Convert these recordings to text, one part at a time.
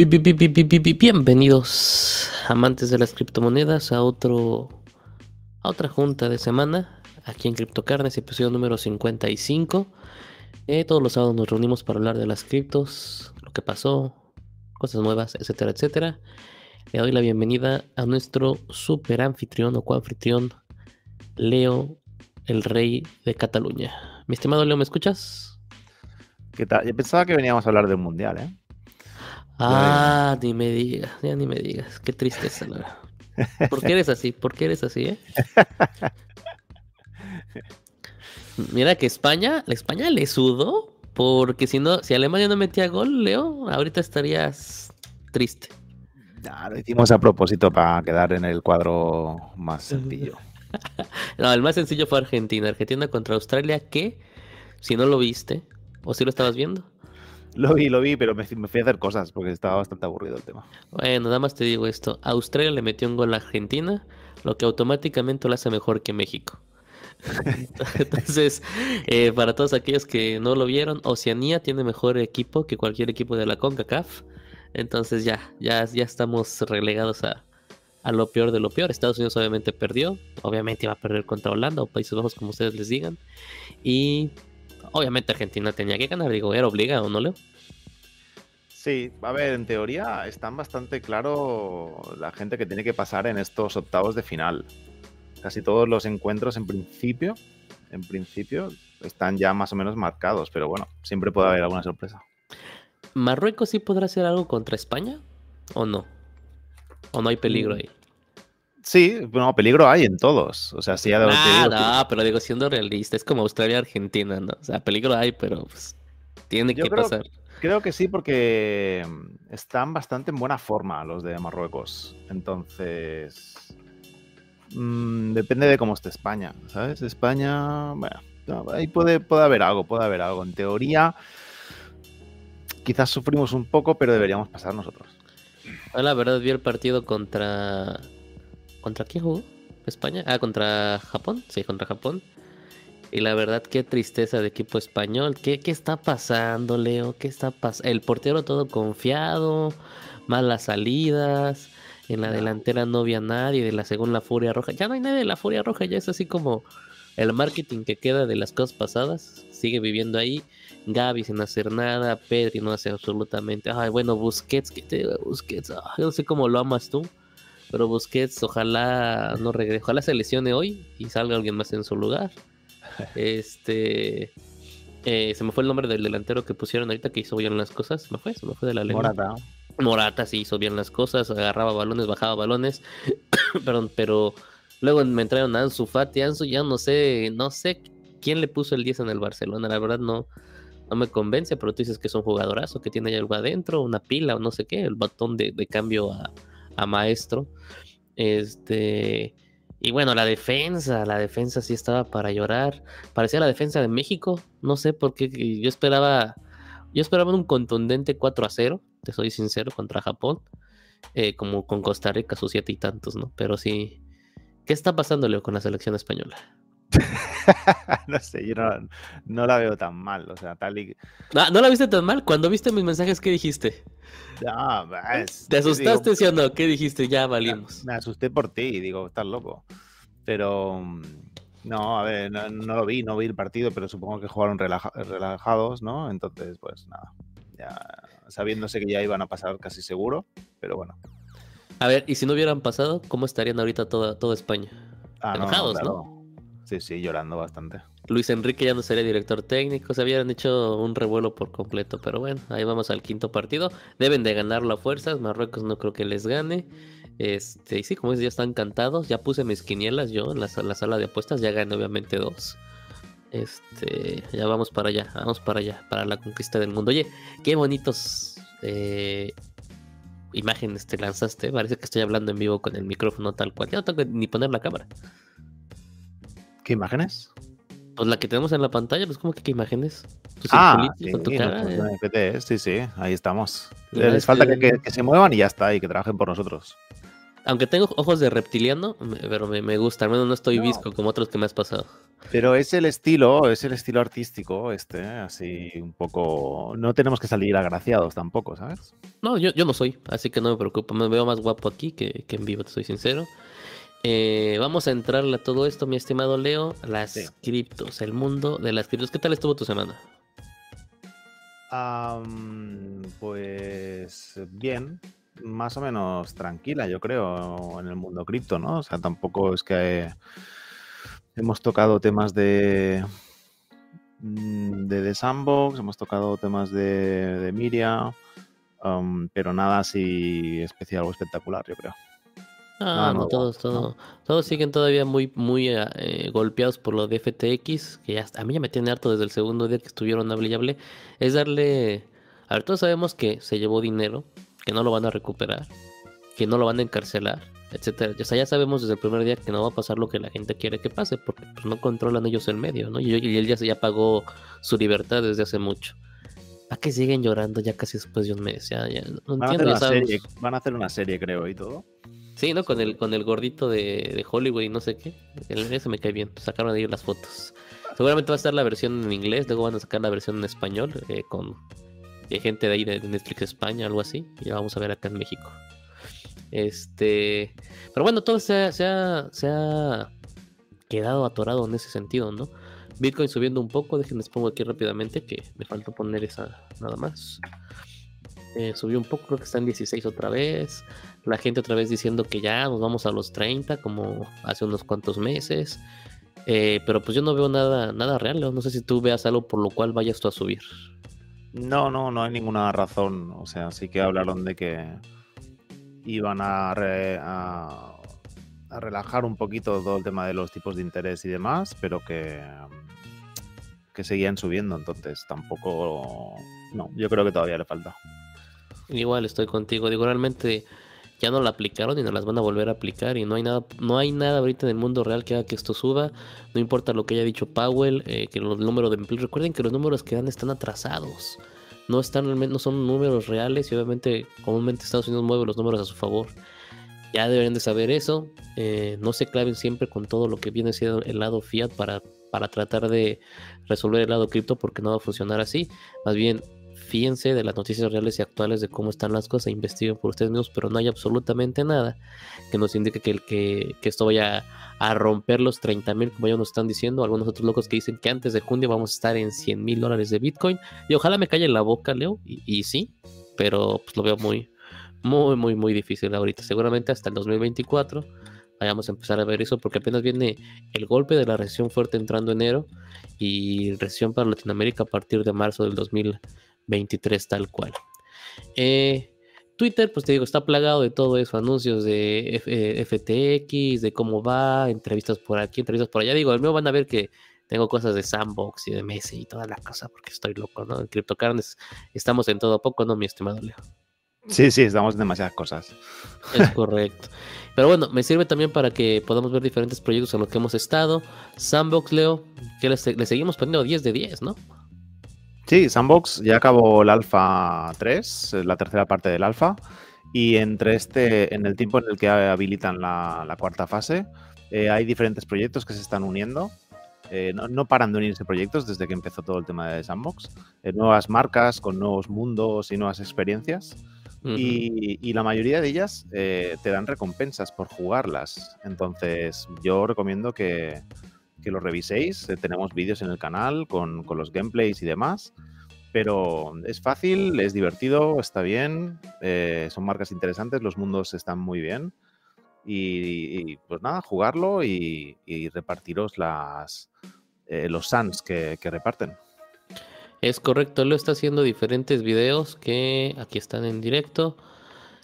Bienvenidos, amantes de las criptomonedas, a otro a otra junta de semana aquí en Criptocarnes, episodio número 55. Eh, todos los sábados nos reunimos para hablar de las criptos, lo que pasó, cosas nuevas, etcétera, etcétera. Le doy la bienvenida a nuestro super anfitrión o coanfitrión, Leo, el rey de Cataluña. Mi estimado Leo, ¿me escuchas? ¿Qué tal? Yo pensaba que veníamos a hablar del mundial, ¿eh? Ah, ni me digas, ya ni me digas. Qué tristeza, la ¿Por qué eres así? ¿Por qué eres así, eh? Mira que España, la España le sudó, porque si no, si Alemania no metía gol, Leo, ahorita estarías triste. Ya, lo hicimos a propósito para quedar en el cuadro más sencillo. no, el más sencillo fue Argentina. Argentina contra Australia, que si no lo viste, o si lo estabas viendo, lo vi, lo vi, pero me, fui a hacer cosas porque estaba bastante aburrido el tema. Bueno, nada más te digo esto. Australia le metió un gol a Argentina, lo que automáticamente lo hace mejor que México. Entonces, eh, para todos aquellos que no lo vieron, Oceanía tiene mejor equipo que cualquier equipo de la CONCACAF. Entonces ya, ya, ya estamos relegados a, a lo peor de lo peor. Estados Unidos obviamente perdió, obviamente iba a perder contra Holanda o Países Bajos, como ustedes les digan. Y Obviamente Argentina tenía que ganar, digo, era obligado, ¿no, Leo? Sí, a ver, en teoría están bastante claro la gente que tiene que pasar en estos octavos de final. Casi todos los encuentros en principio, en principio, están ya más o menos marcados, pero bueno, siempre puede haber alguna sorpresa. ¿Marruecos sí podrá hacer algo contra España? ¿O no? ¿O no hay peligro mm. ahí? Sí, bueno, peligro hay en todos. O sea, sí, ya ah, no, pero digo, siendo realista, es como Australia-Argentina, ¿no? O sea, peligro hay, pero pues, tiene que pasar. Creo que sí, porque mm, están bastante en buena forma los de Marruecos. Entonces, mm, depende de cómo esté España, ¿sabes? España, bueno, ahí puede, puede haber algo, puede haber algo. En teoría, quizás sufrimos un poco, pero deberíamos pasar nosotros. La verdad, vi el partido contra ¿Contra quién jugó? ¿España? Ah, contra Japón. Sí, contra Japón. Y la verdad, qué tristeza de equipo español. ¿Qué, qué está pasando, Leo? ¿Qué está pasando? El portero todo confiado, malas salidas. En la delantera no había nadie de la segunda Furia Roja. Ya no hay nadie de la Furia Roja, ya es así como el marketing que queda de las cosas pasadas. Sigue viviendo ahí. Gaby sin hacer nada. Pedri no hace absolutamente. Ay, bueno, Busquets, ¿qué te Busquets? no sé cómo lo amas tú. Pero Busquets, ojalá no regrese, ojalá se lesione hoy y salga alguien más en su lugar. Este. Eh, se me fue el nombre del delantero que pusieron ahorita que hizo bien las cosas. Se me fue, se me fue de la lengua. Morata. Morata sí hizo bien las cosas, agarraba balones, bajaba balones. Perdón, pero luego me entraron a Ansu Fati. Ansu ya no sé, no sé quién le puso el 10 en el Barcelona. La verdad no, no me convence, pero tú dices que es un jugadorazo, que tiene algo adentro, una pila o no sé qué, el botón de cambio a, a Maestro. Este. Y bueno, la defensa, la defensa sí estaba para llorar. Parecía la defensa de México. No sé por qué. Yo esperaba. Yo esperaba un contundente 4 a 0. Te soy sincero, contra Japón. Eh, como con Costa Rica, sus siete y tantos, ¿no? Pero sí. ¿Qué está pasando, Leo, con la selección española? no sé, yo no, la veo tan mal, o sea, tal y... Ah, ¿No la viste tan mal? Cuando viste mis mensajes, ¿qué dijiste? ¿Te asustaste, sí o no? ¿Qué dijiste? Ya valimos. Me, asusté por ti, digo, estás loco. Pero, mm, no, a ver, no, lo vi, no vi el partido, pero supongo que jugaron relajados, ¿no? Entonces, pues nada, ya sabiéndose que ya iban a pasar casi seguro, pero bueno. A ver, y si no hubieran pasado, ¿cómo estarían ahorita toda, toda España? Ah, Enojados, ¿no? Sí, sí, llorando bastante. Luis Enrique ya no sería director técnico, se habían hecho un revuelo por completo, pero bueno, ahí vamos al quinto partido. Deben de ganarlo a fuerzas, Marruecos no creo que les gane. Este, y sí, como es, ya están cantados, ya puse mis quinielas yo en la, sala de apuestas, ya gané obviamente dos. Este, ya vamos para allá, vamos para allá, para la conquista del mundo. Oye, qué bonitos eh, imágenes te lanzaste, parece que estoy hablando en vivo con el micrófono tal cual, ya no tengo ni poner la cámara. ¿Qué imágenes? Pues la que tenemos en la pantalla, pues como que qué imágenes. ah, sí, sí, sí, ahí estamos. Les falta que, se muevan y ya está, y que trabajen por nosotros. Aunque tengo ojos de reptiliano, pero me, gusta. Al menos no estoy visco como otros que me has pasado. Pero es el estilo, es el estilo artístico, este, así un poco. No tenemos que salir agraciados tampoco, ¿sabes? No, yo, yo no soy, así que no me preocupo. Me veo más guapo aquí que, en vivo, te soy sincero. Eh, vamos a entrarle a todo esto, mi estimado Leo. Las criptos, el mundo de las criptos. ¿Qué tal estuvo tu semana? pues bien, más o menos tranquila, yo creo, en el mundo cripto, ¿no? O sea, tampoco es que hemos tocado temas de mm, de, Sandbox, hemos tocado temas de, de Miria, pero nada así especial o espectacular, yo creo. Ah, no, todos, todos, todos siguen todavía muy, muy eh, eh, golpeados por lo de FTX, que ya a mí ya me tiene harto desde el segundo día que estuvieron hable y hable. Es darle, a ver, todos sabemos que se llevó dinero, que no lo van a recuperar, que no lo van a encarcelar, etcétera. O sea, ya sabemos desde el primer día que no va a pasar lo que la gente quiere que pase, porque pues, no controlan ellos el medio, ¿no? Y, él ya, ya pagó su libertad desde hace mucho. ¿A qué siguen llorando ya casi después de un mes? Ya, ya, no van, a hacer una serie, van a hacer una serie, creo, y todo. Sí, ¿no? Con el, con el gordito de, de Hollywood y no sé qué. Ese me cae bien. Sacaron ahí las fotos. Seguramente va a estar la versión en inglés, luego van a sacar la versión en español eh, con hay gente de ahí de Netflix España, algo así. Y vamos a ver acá en México. Este. Pero bueno, todo se ha, se ha, quedado atorado en ese sentido, ¿no? Bitcoin subiendo un poco, déjenme pongo aquí rápidamente que me falta poner esa nada más. Eh, subió un poco, creo que está en 16 otra vez. La gente otra vez diciendo que ya nos vamos a los 30, como hace unos cuantos meses. Eh, pero pues yo no veo nada, nada real, no sé si tú veas algo por lo cual vayas tú a subir. No, no, no hay ninguna razón. O sea, sí que hablaron de que iban a, a, relajar un poquito todo el tema de los tipos de interés y demás, pero que, que seguían subiendo. Entonces tampoco... No, yo creo que todavía le falta. Igual estoy contigo. Digo, realmente ya no la aplicaron y no las van a volver a aplicar y no hay nada no hay nada ahorita en el mundo real que haga que esto suba no importa lo que haya dicho Powell eh, que los números de empleo recuerden que los números que dan están atrasados no están no son números reales y obviamente comúnmente Estados Unidos mueve los números a su favor ya deberían de saber eso eh, no se claven siempre con todo lo que viene siendo el lado fiat para para tratar de resolver el lado cripto porque no va a funcionar así más bien fíjense de las noticias reales y actuales de cómo están las cosas, e investiguen por ustedes mismos, pero no hay absolutamente nada que nos indique que, que, que esto vaya a romper los 30 mil, como ya nos están diciendo, algunos otros locos que dicen que antes de junio vamos a estar en 100 mil dólares de Bitcoin, y ojalá me calle la boca, Leo, y, sí, pero pues lo veo muy, muy, muy, muy difícil ahorita, seguramente hasta el 2024 vayamos a empezar a ver eso porque apenas viene el golpe de la recesión fuerte entrando enero y recesión para Latinoamérica a partir de marzo del 2024 23 tal cual. Eh, Twitter, pues te digo, está plagado de todo eso, anuncios de FTX, eh, de cómo va, entrevistas por aquí, entrevistas por allá. Digo, al mío van a ver que tengo cosas de Sandbox y de Messi y toda la cosa, porque estoy loco, ¿no? En CryptoCarnes estamos en todo poco, ¿no, mi estimado Leo? Sí, sí, estamos en demasiadas cosas. Es correcto. Pero bueno, me sirve también para que podamos ver diferentes proyectos en los que hemos estado. Sandbox, Leo, que le, le seguimos poniendo 10 de 10, ¿no? Sí, Sandbox ya acabó el Alpha 3, la tercera parte del Alpha, y entre este, en el tiempo en el que habilitan la, cuarta fase, eh, hay diferentes proyectos que se están uniendo. Eh, no, paran de unirse proyectos desde que empezó todo el tema de Sandbox. Eh, nuevas marcas con nuevos mundos y nuevas experiencias. y, la mayoría de ellas te dan recompensas por jugarlas. Entonces, yo recomiendo que, que lo reviséis. Eh, tenemos vídeos en el canal con, los gameplays y demás. Pero es fácil, es divertido, está bien, eh, son marcas interesantes, los mundos están muy bien. Y, pues nada, jugarlo y, repartiros las, eh, los sans que, que reparten. Es correcto, lo está haciendo diferentes videos que aquí están en directo.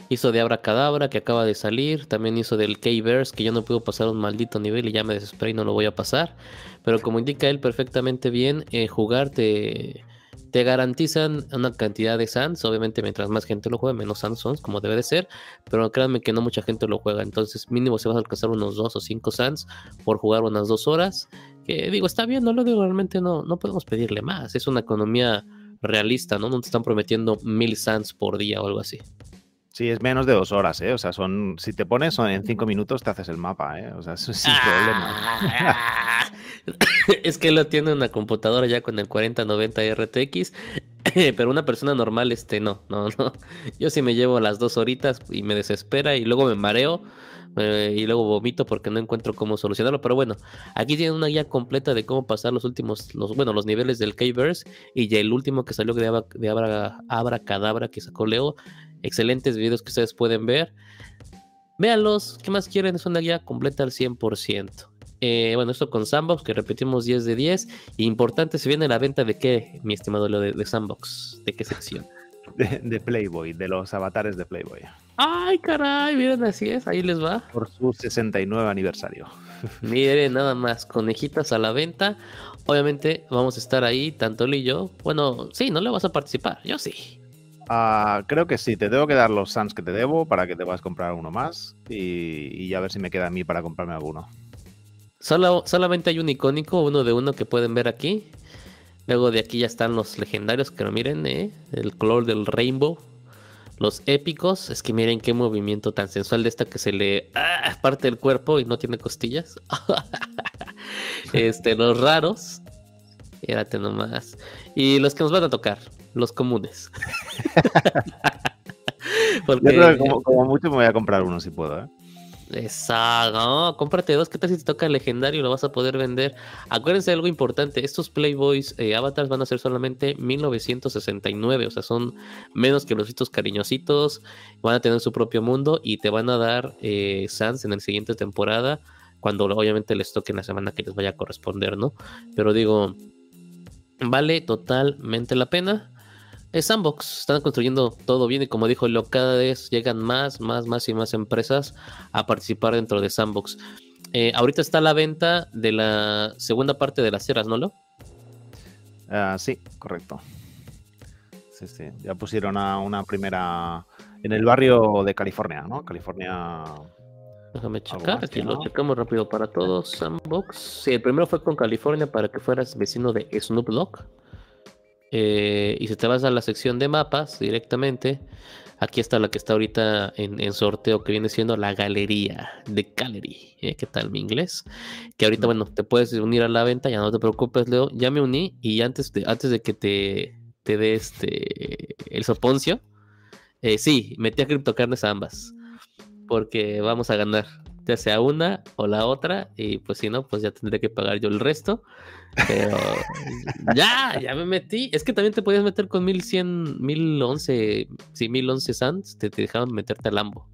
Hizo de Abracadabra, que acaba de salir. También hizo del K-Verse, que yo no puedo pasar un maldito nivel y ya me desesperé y no lo voy a pasar. Pero como indica él perfectamente bien, eh, jugar te, te, garantizan una cantidad de sans. Obviamente, mientras más gente lo juegue, menos sans son, como debe de ser. Pero créanme que no mucha gente lo juega. Entonces, mínimo se va a alcanzar unos 2 o 5 sans por jugar unas 2 horas. Que digo, está bien, no lo digo, realmente no, no podemos pedirle más. Es una economía realista, ¿no? No te están prometiendo mil sans por día o algo así. Sí, es menos de dos horas, ¿eh? O sea, son, si te pones son en cinco minutos te haces el mapa, ¿eh? O sea, eso es sin ah, es que lo tiene una computadora ya con el 4090 RTX, pero una persona normal, este, no, no, no. Yo sí me llevo las dos horitas y me desespera y luego me mareo eh, y luego vomito porque no encuentro cómo solucionarlo. Pero bueno, aquí tienen una guía completa de cómo pasar los últimos, los, bueno, los niveles del K-Verse y ya el último que salió de, Abra, de Abra, Cadabra que sacó Leo. Excelentes videos que ustedes pueden ver. Véanlos, ¿qué más quieren? Es una guía completa al 100%. Eh, bueno, esto con Sandbox, que repetimos 10 de 10. Importante, se viene la venta de qué, mi estimado Leo, de, de Sandbox. ¿De qué sección? de, Playboy, de los avatares de Playboy. Ay, caray, miren, así es, ahí les va. Por su 69 aniversario. Miren, nada más, conejitas a la venta. Obviamente vamos a estar ahí, tanto él y yo. Bueno, sí, no le vas a participar, yo sí. Ah, creo que sí, te tengo que dar los Sans que te debo para que te a comprar uno más y, y a ver si me queda a mí para comprarme alguno. Solo, solamente hay un icónico, uno de uno que pueden ver aquí. Luego de aquí ya están los legendarios, que no miren, eh, el color del rainbow. Los épicos, es que miren qué movimiento tan sensual de esta que se le ah, parte del cuerpo y no tiene costillas. este, los raros, fíjate nomás. Y los que nos van a tocar, los comunes. Porque, como, como, mucho me voy a comprar uno si puedo, ¿eh? Exacto, no, cómprate dos, ¿qué tal si te toca legendario? Lo vas a poder vender. Acuérdense de algo importante, estos Playboys eh, avatars van a ser solamente 1969, o sea, son menos que los hitos cariñositos, van a tener su propio mundo y te van a dar eh, Sans en la siguiente temporada, cuando obviamente les toque en la semana que les vaya a corresponder, ¿no? Pero digo, vale totalmente la pena es Sandbox, están construyendo todo bien y como dijo Lo, cada vez llegan más, más, más y más empresas a participar dentro de Sandbox. Eh, ahorita está la venta de la segunda parte de las ceras, ¿no, Lo? Ah, sí, correcto. Sí, sí. Ya pusieron a una primera en el barrio de California, ¿no? California. Déjame checar, aquí lo checamos rápido para todos. Sandbox. Sí, el primero fue con California para que fueras vecino de Snoop Dogg. Eh, y si te vas a la sección de mapas directamente, aquí está la que está ahorita en, sorteo, que viene siendo la galería de Gallery. ¿eh? ¿Qué tal mi inglés? Que ahorita, bueno, te puedes unir a la venta, ya no te preocupes, Leo. Ya me uní y antes de, antes de que te, te dé este, el soponcio, eh, sí, metí a criptocarnes a ambas. Porque vamos a ganar, ya sea una o la otra, y pues si no, pues ya tendré que pagar yo el resto. Pero ya, ya me metí. Es que también te podías meter con 1100, 1011, sí, 1011 Sands, te, te dejaban meterte al ambos,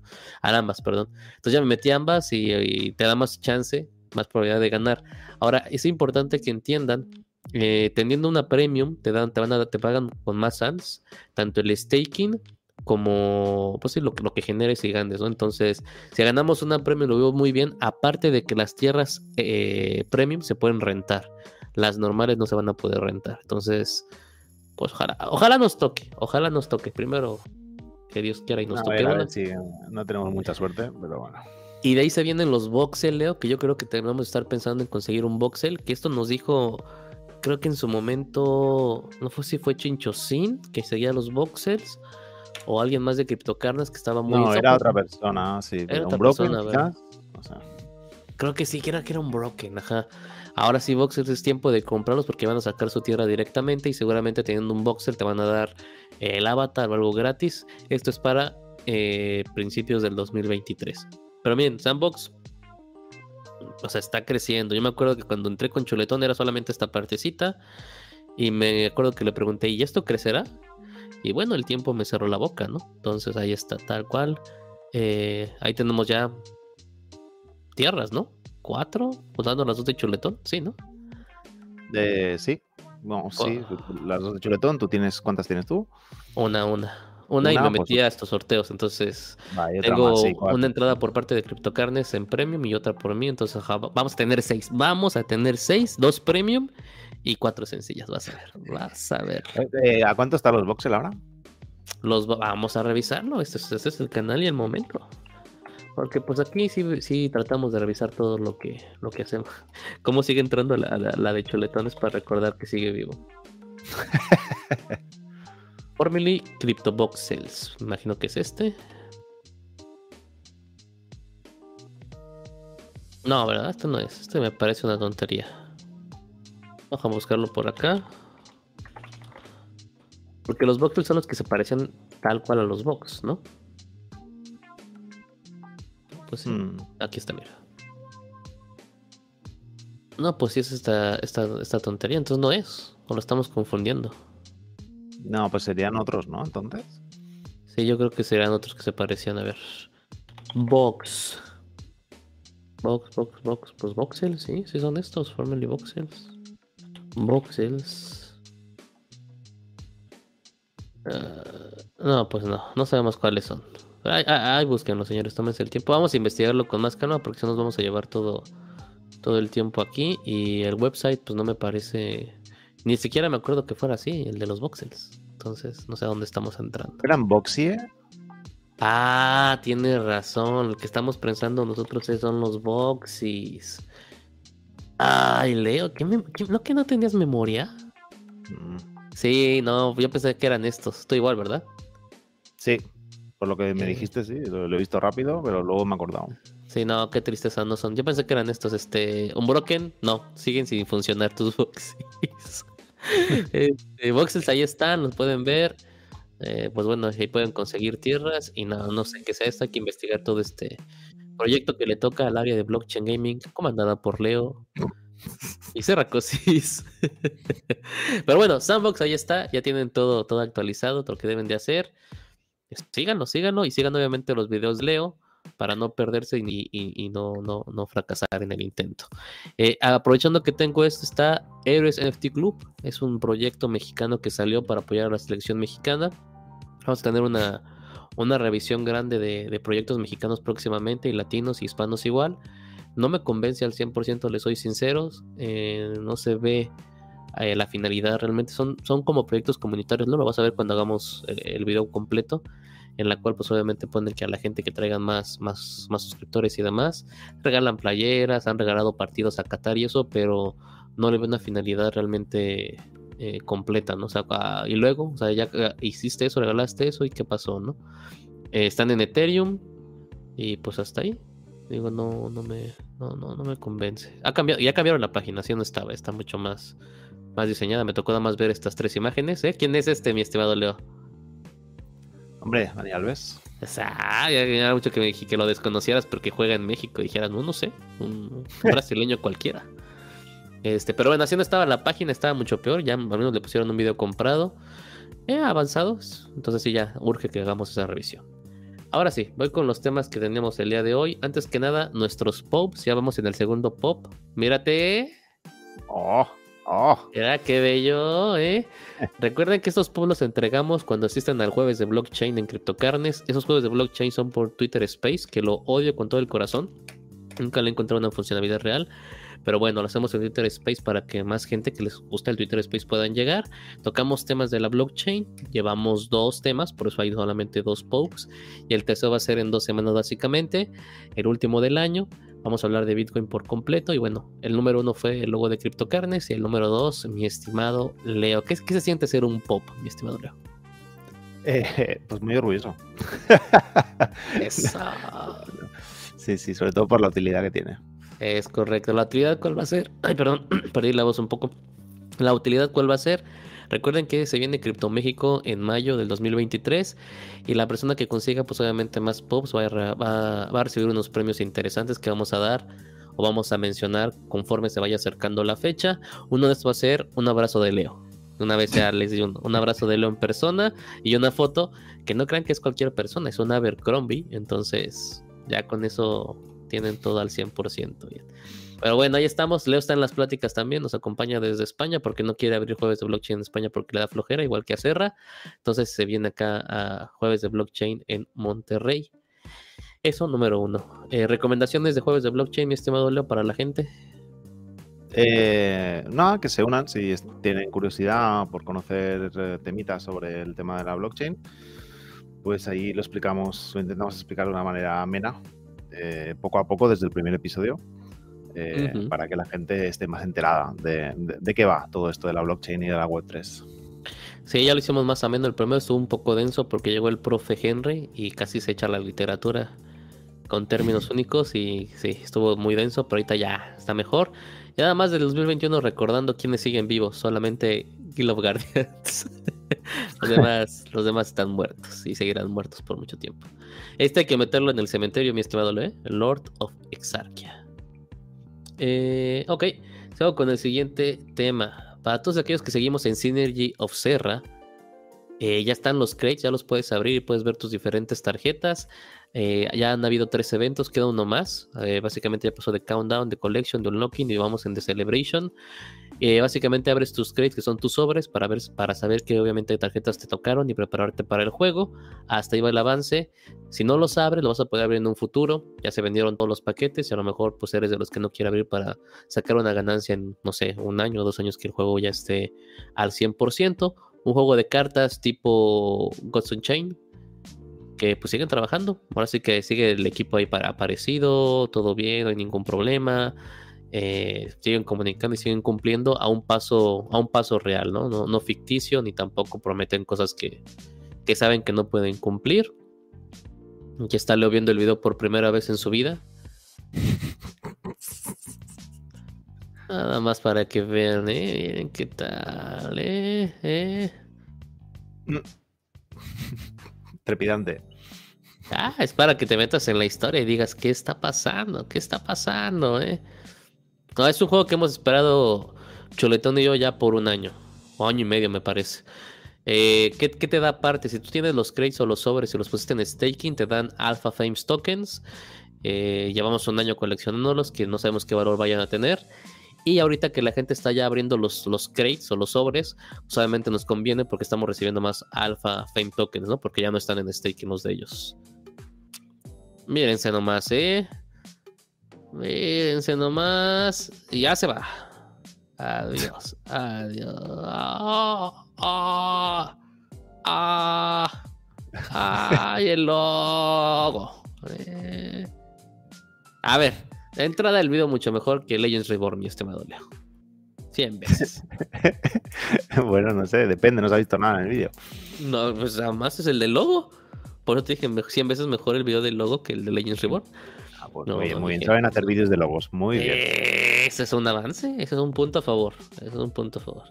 al ambas, perdón. Entonces ya me metí a ambas y, te da más chance, más probabilidad de ganar. Ahora, es importante que entiendan, eh, teniendo una premium, te dan, te van a, te pagan con más Sands, tanto el staking como pues lo, que generes y ganes, ¿no? Entonces, si ganamos una premium, lo veo muy bien, aparte de que las tierras eh, premium se pueden rentar las normales no se van a poder rentar. Entonces, pues ojalá, ojalá nos toque, ojalá nos toque. Primero, que Dios quiera y nos toque. no tenemos mucha suerte, pero bueno. Y de ahí se vienen los voxel, Leo, que yo creo que tenemos que estar pensando en conseguir un voxel, que esto nos dijo, creo que en su momento, no fue si fue Chinchocín, que seguía los voxels, o alguien más de Criptocarnas que estaba muy... No, era otra persona, sí. Era un broken, Creo que sí, que era, que era un broken, ajá. Ahora sí, Boxers es tiempo de comprarlos porque van a sacar su tierra directamente y seguramente teniendo un Boxer te van a dar el avatar o algo gratis. Esto es para eh, principios del 2023. Pero miren, Sandbox, o sea, está creciendo. Yo me acuerdo que cuando entré con Chuletón era solamente esta partecita y me acuerdo que le pregunté, ¿y esto crecerá? Y bueno, el tiempo me cerró la boca, ¿no? Entonces ahí está, tal cual. Eh, ahí tenemos ya tierras, ¿no? Cuatro, usando las dos de chuletón, sí, ¿no? Eh, sí, bueno, sí, las dos de chuletón, ¿tú tienes, cuántas tienes tú? Una, una. Una, y me pues, metí a estos sorteos, entonces tengo una entrada por parte de CryptoCarnes en Premium y otra por mí, entonces vamos a tener seis, vamos a tener seis, dos Premium y cuatro sencillas, vas a ver, vas a ver. Eh, eh, ¿A cuánto están los voxel ahora? Los vamos a revisarlo, este, este es el canal y el momento. Porque pues aquí sí, sí tratamos de revisar todo lo que, lo que hacemos. ¿Cómo sigue entrando la, de chuletones para recordar que sigue vivo? Formerly CryptoBox Sales. Imagino que es este. No, ¿verdad? Este no es. Este me parece una tontería. Vamos a buscarlo por acá. Porque los voxels son los que se parecen tal cual a los box, ¿no? Pues sí. Mm. Aquí está, mira. No, pues sí es esta, esta, esta tontería. Entonces no es. O lo estamos confundiendo. No, pues serían otros, ¿no? Entonces. Sí, yo creo que serían otros que se parecían. A ver. Box. Box, box, box. Pues voxels, sí, sí son estos. Formerly voxels. Voxels. Ah, no, pues no. No sabemos cuáles son. Ay, ay, búsquenlo, señores. Tómense el tiempo. Vamos a investigarlo con más calma porque si no nos vamos a llevar todo, todo el tiempo aquí. Y el website, pues no me parece. Ni siquiera me acuerdo que fuera así, el de los voxels. Entonces, no sé a dónde estamos entrando. ¿Eran Boxie? Ah, tiene razón. Lo que estamos pensando nosotros es- son los boxes. Ay, Leo, ¿qué me- qué- ¿no que no tenías memoria? Mm, Sí, no, yo pensé que eran estos. Estoy igual, ¿verdad? Sí, por lo que me dijiste, sí, lo, lo he visto rápido, pero luego me he acordado. Sí, no, qué tristeza no son. Yo pensé que eran estos, este, Unbroken, no, siguen sin funcionar tus boxes. Este, boxes ahí están, los pueden ver. Eh, pues bueno, ahí pueden conseguir tierras y no, no sé qué sea esto, hay que investigar todo este proyecto que le toca al área de blockchain gaming, comandada por Leo y Serracosis. Pero bueno, Sandbox ahí está, ya tienen todo, todo actualizado, todo lo que deben de hacer. Síganlo, síganlo y sigan obviamente los videos de Leo para no perderse y, no, no, no fracasar en el intento. Eh, aprovechando que tengo esto, está Héroes NFT Club. Es un proyecto mexicano que salió para apoyar a la selección mexicana. Vamos a tener una, una revisión grande de, de proyectos mexicanos próximamente y latinos y hispanos igual. No me convence al 100%, les soy sinceros. eh, no se ve eh, la finalidad realmente. Son, son como proyectos comunitarios, ¿no? Lo vas a ver cuando hagamos el, el video completo. En la cual, pues obviamente ponen que a la gente que traigan más, más, más suscriptores y demás, regalan playeras, han regalado partidos a Qatar y eso, pero no le veo una finalidad realmente eh, completa, ¿no? O sea, ah, y luego, o sea, ya hiciste eso, regalaste eso y qué pasó, ¿no? Eh, están en Ethereum y pues hasta ahí. Digo, no, no me, no, no, no me convence. Ha cambiado, ya cambiaron la página, así no estaba, está mucho más, más diseñada. Me tocó nada más ver estas tres imágenes, ¿eh? ¿Quién es este, mi estimado Leo? Hombre, Dani Alves. O sea, ya ya era mucho que me que lo desconocieras porque juega en México y dijeras, no, no sé, un, un brasileño cualquiera. Este, pero bueno, así no estaba la página, estaba mucho peor. Ya al menos le pusieron un video comprado. Eh, avanzados. Entonces sí, ya urge que hagamos esa revisión. Ahora sí, voy con los temas que tenemos el día de hoy. Antes que nada, nuestros pops. Ya vamos en el segundo pop. Mírate. Oh, oh. Qué bello, ¿eh? Recuerden que estos pops los entregamos cuando asisten al jueves de blockchain en CryptoCarnes. Esos jueves de blockchain son por Twitter Space, que lo odio con todo el corazón. Nunca le he encontrado una funcionalidad real. Pero bueno, lo hacemos en Twitter Space para que más gente que les gusta el Twitter Space puedan llegar. Tocamos temas de la blockchain. Llevamos dos temas, por eso hay solamente dos pokes. Y el tercero va a ser en dos semanas básicamente. El último del año. Vamos a hablar de Bitcoin por completo. Y bueno, el número uno fue el logo de CryptoCarnes. Y el número dos, mi estimado Leo. ¿Qué, qué se siente ser un pop, mi estimado Leo? Eh, pues muy orgulloso. Eso. Sí, sí, sobre todo por la utilidad que tiene. Es correcto. ¿La utilidad cuál va a ser? Ay, perdón, perdí la voz un poco. ¿La utilidad cuál va a ser? Recuerden que se viene Crypto México en mayo del 2023 y la persona que consiga pues obviamente más pops va a, recibir unos premios interesantes que vamos a dar o vamos a mencionar conforme se vaya acercando la fecha. Uno de estos va a ser un abrazo de Leo. Una vez ya les di un, un abrazo de Leo en persona y una foto que no crean que es cualquier persona, es un Abercrombie. Entonces ya con eso tienen todo al 100%. bien. Pero bueno, ahí estamos. Leo está en las pláticas también. Nos acompaña desde España porque no quiere abrir jueves de blockchain en España porque le da flojera, igual que a Serra. Entonces se viene acá a jueves de blockchain en Monterrey. Eso, número uno. Eh, recomendaciones de jueves de blockchain, mi estimado Leo, para la gente. Eh, nada, que se unan si tienen curiosidad por conocer eh, temitas sobre el tema de la blockchain. Pues ahí lo explicamos, lo intentamos explicar de una manera amena, eh, poco a poco desde el primer episodio, eh, para que la gente esté más enterada de, de- de qué va todo esto de la blockchain y de la Web3. Sí, ya lo hicimos más ameno. El primero estuvo un poco denso porque llegó el profe Henry y casi se echa la literatura. con términos únicos y sí, estuvo muy denso, pero ahorita ya está mejor. Y nada más del 2021 recordando quiénes siguen vivos, solamente Guild of Guardians. los, demás, los demás están muertos y seguirán muertos por mucho tiempo. Este hay que meterlo en el cementerio, mi estimado ¿eh? Lord of Exarchia. Eh, ok, sigo con el siguiente tema. Para todos aquellos que seguimos en Synergy of Serra, eh, ya están los crates, ya los puedes abrir y puedes ver tus diferentes tarjetas. Eh, ya han habido tres eventos, queda uno más. Eh, básicamente ya pasó de Countdown, de Collection, de Unlocking y vamos en The Celebration. Eh, básicamente abres tus crates, que son tus sobres, para, ver, para saber qué obviamente tarjetas te tocaron y prepararte para el juego. Hasta ahí va el avance. Si no los abres, lo vas a poder abrir en un futuro. Ya se vendieron todos los paquetes y a lo mejor pues eres de los que no quiere abrir para sacar una ganancia en, no sé, un año o dos años que el juego ya esté al 100%. Un juego de cartas tipo Gods Chain, que pues siguen trabajando. Ahora sí que sigue el equipo ahí para aparecido, todo bien, no hay ningún problema. Eh, siguen comunicando y siguen cumpliendo a un paso, a un paso real, ¿no? No, ficticio, ni tampoco prometen cosas que, que saben que no pueden cumplir. Ya está Leo viendo el video por primera vez en su vida. Nada más para que vean, ¿eh? Miren qué tal, ¿eh? ¿Eh? Mm. Trepidante. Ah, es para que te metas en la historia y digas qué está pasando, qué está pasando, ¿eh? No, es un juego que hemos esperado Chuletón y yo ya por un año, o año y medio me parece. Eh, ¿qué, te da aparte? Si tú tienes los crates o los sobres y los pusiste en staking, te dan Alpha Fames tokens. Eh, llevamos un año coleccionándolos que no sabemos qué valor vayan a tener. Y ahorita que la gente está ya abriendo los, los crates o los sobres, pues obviamente nos conviene porque estamos recibiendo más Alpha Fame tokens, ¿no? Porque ya no están en staking los de ellos. Mírense nomás, ¿eh? Mírense nomás. Y ya se va. Adiós. Adiós. Ah, ah, ah, ay, el logo. Eh. A ver, la entrada del video mucho mejor que Legends Reborn, mi estimado Leo. 100 veces. bueno, no sé, depende, no se ha visto nada en el video. No, pues además es el del logo. Por eso te dije 100 veces mejor el video del logo que el de Legends Reborn. Pues muy bien, muy bien. Saben hacer vídeos de logos, muy bien. Ese es un avance, ese es un punto a favor. Ese es un punto a favor.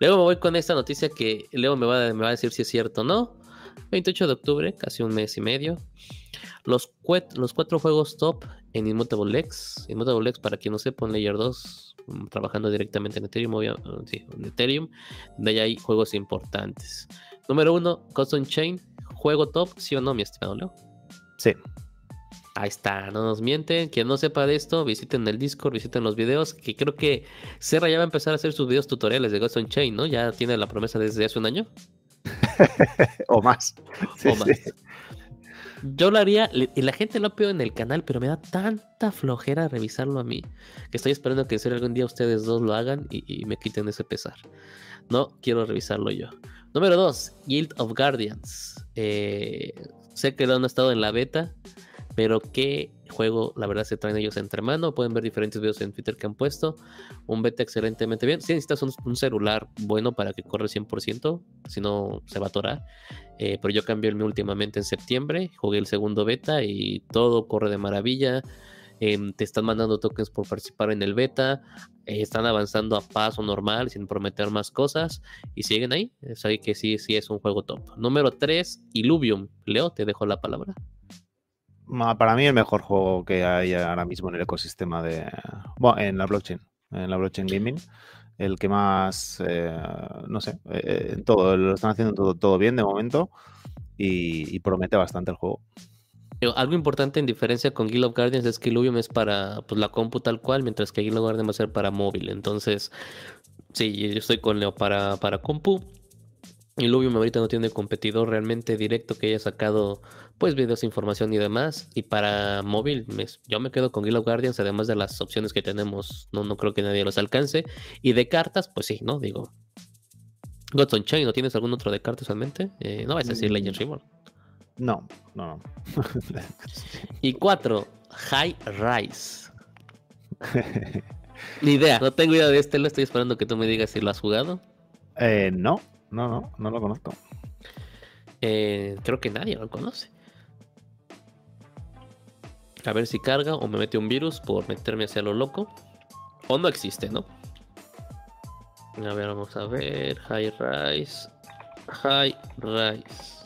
Luego me voy con esta noticia que Leo me va, me va a decir si es cierto o no. 28 de octubre, casi un mes y medio. Los, los cuatro juegos top en Immutable X. Immutable X, para quien no sepa, en Layer 2, mm, trabajando directamente en Ethereum, sí, en Ethereum, donde ahí hay juegos importantes. Número uno, Custom Chain, juego top, ¿sí o no, mi estimado Leo? Sí. Ahí está, no nos mienten. Quien no sepa de esto, visiten el Discord, visiten los videos. Que creo que Serra ya va a empezar a hacer sus videos tutoriales de Ghost on Chain, ¿no? Ya tiene la promesa desde hace un año. o más. o más. Yo lo haría, y la gente lo pide en el canal, pero me da tanta flojera revisarlo a mí, que estoy esperando que en algún día ustedes dos lo hagan y, me quiten ese pesar. No quiero revisarlo yo. Número 2, Guild of Guardians. Eh, sé que lo han estado en la beta, pero qué juego, la verdad, se traen ellos entre mano. Pueden ver diferentes videos en Twitter que han puesto. Un beta excelentemente bien. Si necesitas un, celular bueno para que corra 100%, si no se va a atorar. Eh, pero yo cambié el mío últimamente en septiembre. Jugué el segundo beta y todo corre de maravilla. Em, te están mandando tokens por participar en el beta. Eh, están avanzando a paso normal, sin prometer más cosas. Y siguen ahí. Es que sí, sí es un juego top. Número 3, Illuvium. Leo, te dejo la palabra para mí el mejor juego que hay ahora mismo en el ecosistema de... Bueno, en la blockchain, en la blockchain gaming. El que más, eh, no sé, eh, todo, lo están haciendo todo, todo bien de momento y, promete bastante el juego. Algo importante en diferencia con Guild of Guardians es que Illuvium es para pues, la compu tal cual, mientras que Guild of Guardians va a ser para móvil. Entonces, sí, yo estoy con Leo para, para compu. Illuvium ahorita no tiene competidor realmente directo que haya sacado pues videos, información y demás. Y para móvil, yo me quedo con Guild of Guardians, además de las opciones que tenemos, no, no creo que nadie los alcance. Y de cartas, pues sí, ¿no? Digo, Gods Chain, ¿no tienes algún otro de cartas en mente? Eh, no vas a decir mm. Legends Reborn. No, no, no. y cuatro, High Rise. Ni idea, no tengo idea de este, lo estoy esperando que tú me digas si lo has jugado. Eh, no, no, no, no lo conozco. Eh, creo que nadie lo conoce. A ver si carga o me mete un virus por meterme hacia lo loco. O no existe, ¿no? A ver, vamos a ver. High Rise. High Rise.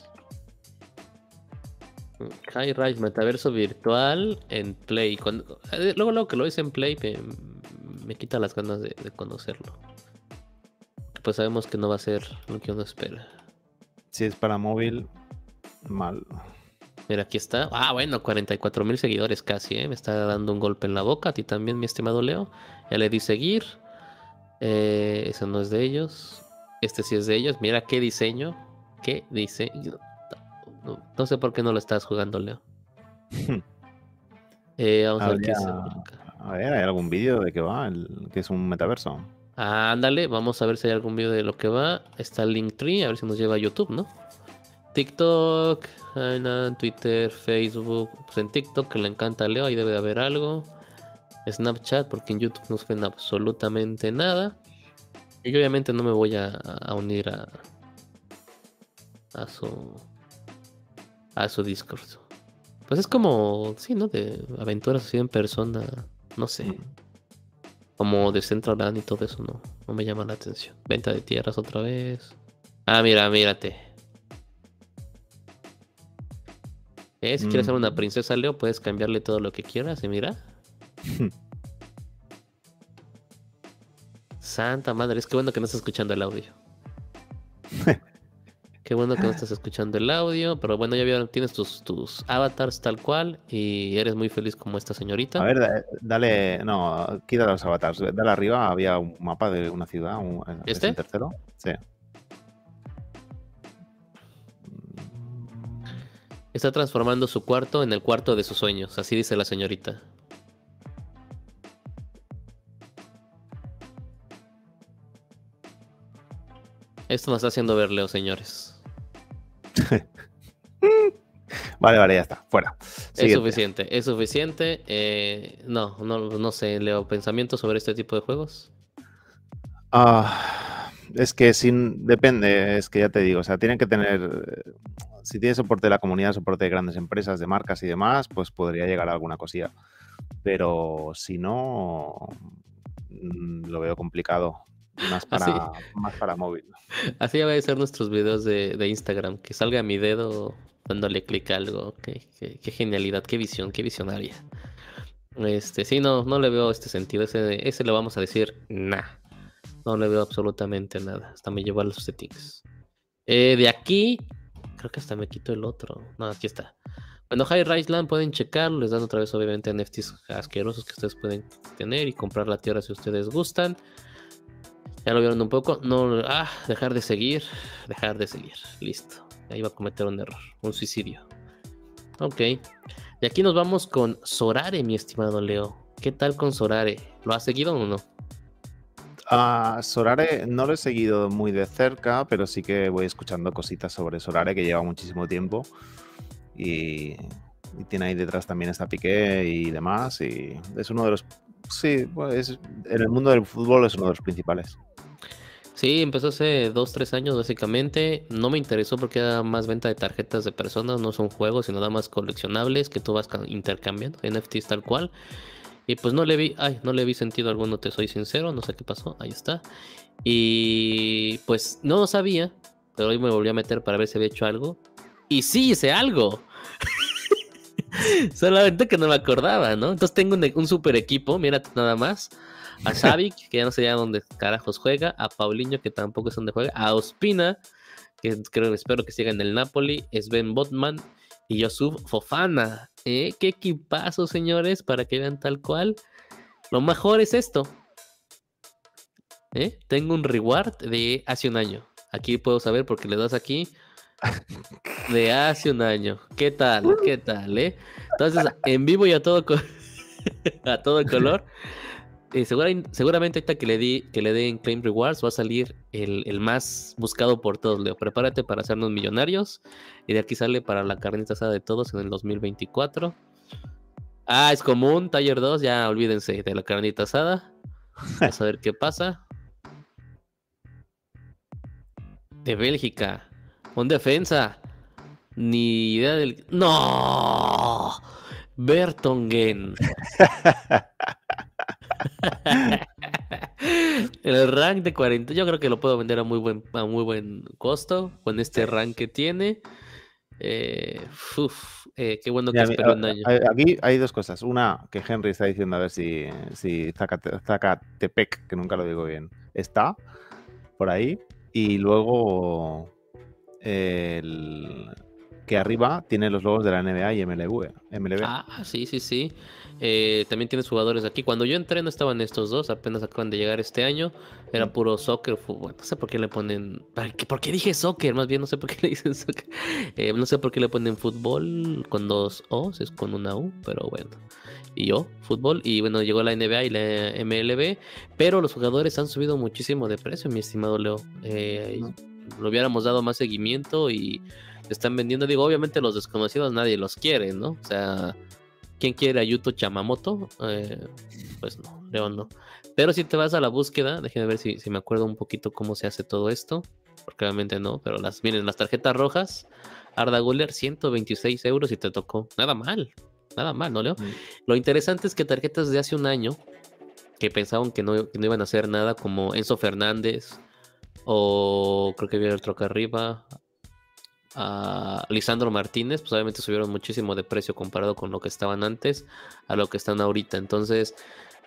High Rise Metaverso Virtual en Play. Eh, luego, luego que lo hice en Play, me, quita las ganas de, conocerlo. Pues sabemos que no va a ser lo que uno espera. Si es para móvil, mal. Mira, aquí está. Ah, bueno, 44 mil seguidores casi, ¿eh? Me está dando un golpe en la boca. A ti también, mi estimado Leo. Ya le di seguir. Eh, ese no es de ellos. Este sí es de ellos. Mira qué diseño. ¿Qué dice? No, sé por qué no lo estás jugando, Leo. Eh, vamos a ver qué es. A ver, ¿hay algún vídeo de qué va? El, que es un metaverso. Ándale, vamos a ver si hay algún vídeo de lo que va. Está Linktree, a ver si nos lleva a YouTube, ¿no? TikTok, Twitter, Facebook. Pues en TikTok que le encanta a Leo, ahí debe de haber algo. Snapchat, porque en YouTube no suena absolutamente nada. Y obviamente no me voy a, unir a, a su a su discurso. Pues es como, sí, ¿no? De aventuras así en persona, no sé. Como de Central y todo eso, no, no me llama la atención. Venta de tierras otra vez. Ah, mira, mírate. Eh, si quieres ser una mm. princesa Leo, puedes cambiarle todo lo que quieras, y mira. Santa madre, es que bueno que no estás escuchando el audio. Qué bueno que no estás escuchando el audio, pero bueno, ya vieron, tienes tus, tus avatars tal cual y eres muy feliz como esta señorita. A ver, dale, no, quita los avatars. Dale arriba, había un mapa de una ciudad. Un, ¿Este? tercero? Sí. Está transformando su cuarto en el cuarto de sus sueños, así dice la señorita. Esto nos está haciendo ver, Leo, señores. vale, vale, ya está. Fuera. Es suficiente, es suficiente. Eh, no, no, sé, Leo, ¿pensamientos sobre este tipo de juegos? Ah, es que sin, depende, es que ya te digo, o sea, tienen que tener, si tiene soporte de la comunidad, soporte de grandes empresas, de marcas y demás, pues podría llegar a alguna cosilla. Pero si no, mm, lo veo complicado. Más para, más para móvil. Así va a ser nuestros videos de, Instagram. Que salga mi dedo dándole clic a algo. Qué, genialidad, qué visión, qué visionaria. Este, sí, no, no le veo este sentido. Ese, ese le vamos a decir, nah. No le veo absolutamente nada. Hasta me llevo a los settings. Eh, de aquí, creo que hasta me quito el otro. No, aquí está. Bueno, High Rise Land pueden checarlo. Les dan otra vez, obviamente, NFTs asquerosos que ustedes pueden tener y comprar la tierra si ustedes gustan. Ya lo vieron un poco. No, ah, dejar de seguir. Dejar de seguir. Listo. Ahí va a cometer un error. Un suicidio. Ok. Y aquí nos vamos con Sorare, mi estimado Leo. ¿Qué tal con Sorare? ¿Lo has seguido o no? A Sorare no lo he seguido muy de cerca, pero sí que voy escuchando cositas sobre Sorare que lleva muchísimo tiempo. Y, y tiene ahí detrás también esta Piqué y demás. Y es uno de los. Sí, pues, en el mundo del fútbol es uno de los principales. Sí, empezó hace dos, tres años básicamente. No me interesó porque era más venta de tarjetas de personas, no son juegos, sino nada más coleccionables que tú vas intercambiando, NFTs tal cual. Y pues no le vi, ay, no le vi sentido alguno, te soy sincero, no sé qué pasó, ahí está. Y pues no lo sabía, pero hoy me volví a meter para ver si había hecho algo. Y sí hice algo. Solamente que no me acordaba, ¿no? Entonces tengo un, un super equipo, mira nada más a Xavi, que ya no sé ya dónde carajos juega, a Paulinho, que tampoco es donde juega, a Ospina, que creo, espero que siga en el Napoli, Sven Botman y Yusuf Fofana. ¿Eh? Qué equipazo, señores, para que vean tal cual. Lo mejor es esto. ¿Eh? Tengo un reward de hace un año. Aquí puedo saber porque le das aquí de hace un año. ¿Qué tal? ¿Qué tal? Eh? Entonces, en vivo y todo, a todo color. Eh, seguramente ahorita que le di que le den Claim Rewards va a salir el, más buscado por todos, Leo. Prepárate para hacernos millonarios. Y de aquí sale para la carnita asada de todos en el 2024. Ah, es común, Taller 2, ya olvídense de la carnita asada. Vamos a ver qué pasa. De Bélgica. Un defensa. Ni idea del. ¡No! Bertongen. el rank de 40, yo creo que lo puedo vender a muy buen, a muy buen costo con este rank que tiene. Eh, eh, qué bueno que esperó un año. Aquí hay dos cosas. Una, que Henry está diciendo a ver si, si Zacatepec, que nunca lo digo bien, está por ahí. Y luego el, que arriba tiene los logos de la NBA y MLB. MLB. Ah, sí, sí, sí. Eh, también tienes jugadores aquí. Cuando yo entré no estaban estos dos, apenas acaban de llegar este año. Era puro soccer, fútbol. No sé por qué le ponen. ¿Por qué dije soccer? Más bien no sé por qué le dicen soccer. Eh, no sé por qué le ponen fútbol con dos O's, es con una U, pero bueno. Y yo, fútbol. Y bueno, llegó la NBA y la MLB. Pero los jugadores han subido muchísimo de precio, mi estimado Leo. Eh, lo hubiéramos dado más seguimiento y están vendiendo. Digo, obviamente los desconocidos nadie los quiere, ¿no? O sea, ¿quién quiere a Yuto Chamamoto? Eh, pues no, León no. Pero si te vas a la búsqueda, déjenme ver si, me acuerdo un poquito cómo se hace todo esto. Porque obviamente no, pero las vienen las tarjetas rojas. Arda Guller, 126 euros y te tocó. Nada mal, nada mal, ¿no, Leo? Mm. Lo interesante es que tarjetas de hace un año, que pensaban que no, que no iban a hacer nada, como Enzo Fernández, o creo que había otro acá arriba, a Lisandro Martínez, pues obviamente subieron muchísimo de precio comparado con lo que estaban antes a lo que están ahorita. Entonces,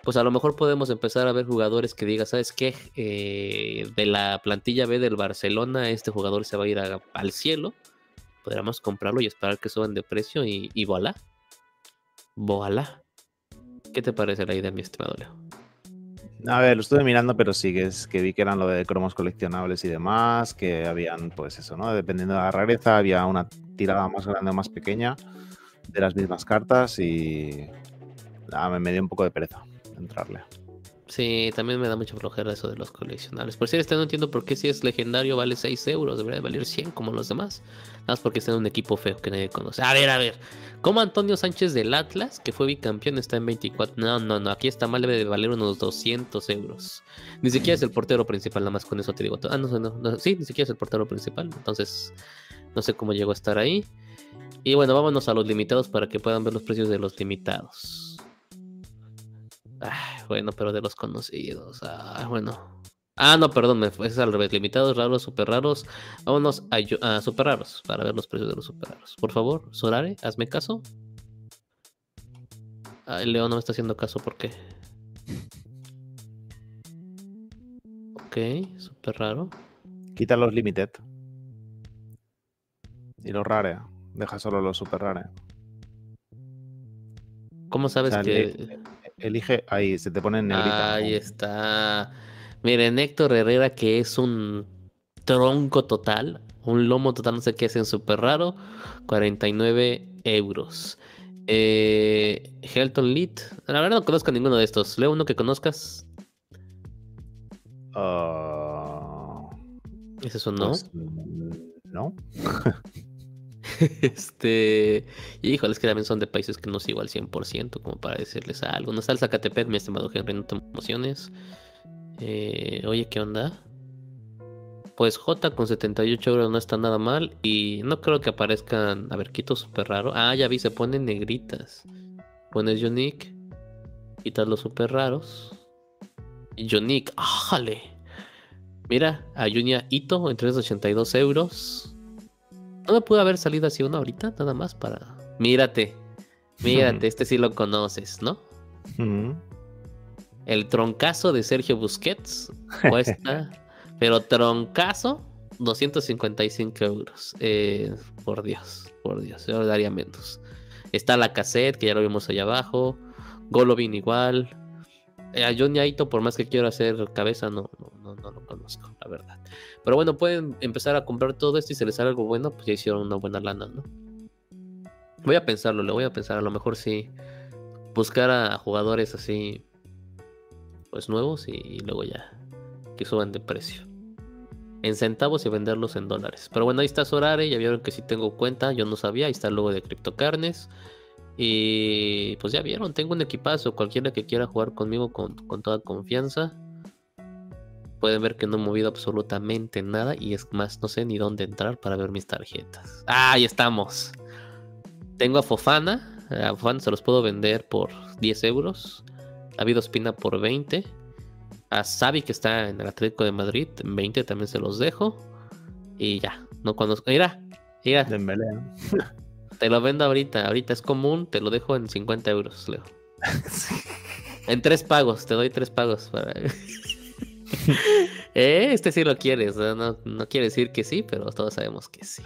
pues a lo mejor podemos empezar a ver jugadores que digan, ¿sabes qué? Eh, de la plantilla B del Barcelona, este jugador se va a ir al cielo. Podríamos comprarlo y esperar que suban de precio y, y voilà. Voilà. ¿Qué te parece la idea, mi estimado Leo? A ver, lo estuve mirando, pero sí que, es, que vi que eran lo de cromos coleccionables y demás, que habían, pues eso, ¿no? Dependiendo de la rareza, había una tirada más grande o más pequeña de las mismas cartas y nada, me, dio un poco de pereza entrarle. Sí, también me da mucha flojera eso de los coleccionables. Por si este no entiendo por qué si es legendario vale 6 euros, debería valer 100 como los demás. Nada más porque está en un equipo feo que nadie conoce. A ver, a ver. Como Antonio Sánchez del Atlas, que fue bicampeón, está en 24. No, no, no. Aquí está mal, debe de valer unos 200 euros. Ni siquiera es el portero principal, nada más con eso te digo. Ah, no, no, no. Sí, ni siquiera es el portero principal. Entonces, no sé cómo llegó a estar ahí. Y bueno, vámonos a los limitados para que puedan ver los precios de los limitados. Ah, bueno, pero de los conocidos. Ah, bueno. Ah, no, perdón, me fue, es al revés. Limitados, raros, super raros. Vámonos a, super raros para ver los precios de los super raros. Por favor, Sorare, hazme caso. el Leo no me está haciendo caso, ¿por qué? Ok, super raro. Quita los limited. Y los rare. Deja solo los super rare. ¿Cómo sabes que.? Elige, ahí se te pone en negrita. Ahí está. Miren, Héctor Herrera, que es un tronco total, un lomo total, no sé qué es en súper raro, 49 euros. Eh, Helton Lead, la verdad no conozco a ninguno de estos. Leo uno que conozcas. Uh... ¿Es eso no? Pues, no. este. Y híjole, es que también son de países que no sigo al 100%, como para decirles algo. No está el Zacatepec, mi estimado Henry, no te emociones. Eh, oye, ¿qué onda? Pues J con 78 euros no está nada mal. Y no creo que aparezcan. A ver, quito súper raro. Ah, ya vi, se ponen negritas. Pones Unique. Quitas los súper raros. Unique, ¡ájale! Mira, a Junia Ito en 382 euros. No me pudo haber salido así uno ahorita, nada más para. Mírate, mírate, este sí lo conoces, ¿no? El troncazo de Sergio Busquets cuesta, pero troncazo, 255 euros. Eh, por Dios, por Dios, yo daría menos. Está la cassette, que ya lo vimos allá abajo. Golovin igual. Eh, a Johnny Aito, por más que quiero hacer cabeza, no, no, no, lo conozco, la verdad. Pero bueno, pueden empezar a comprar todo esto y si les sale algo bueno, pues ya hicieron una buena lana, ¿no? Voy a pensarlo, le voy a pensar, a lo mejor sí. Buscar a jugadores así, pues nuevos y, luego ya que suban de precio. En centavos y venderlos en dólares. Pero bueno, ahí está Sorare, ya vieron que si tengo cuenta, yo no sabía, ahí está el logo de Carnes y pues ya vieron, tengo un equipazo. Cualquiera que quiera jugar conmigo con, toda confianza. Pueden ver que no he movido absolutamente nada. Y es más, no sé ni dónde entrar para ver mis tarjetas. Ah, ahí estamos. Tengo a Fofana, A Fan se los puedo vender por 10 euros. A Vido Espina por 20. A Xavi, que está en el Atlético de Madrid, en 20 también se los dejo. Y ya, no conozco. Mira, mira. Dembélé. Te lo vendo ahorita. Ahorita es común, te lo dejo en 50 euros, Leo. En tres pagos, te doy tres pagos para. Eh, este sí lo quieres, ¿no? No, quiere decir que sí, pero todos sabemos que sí.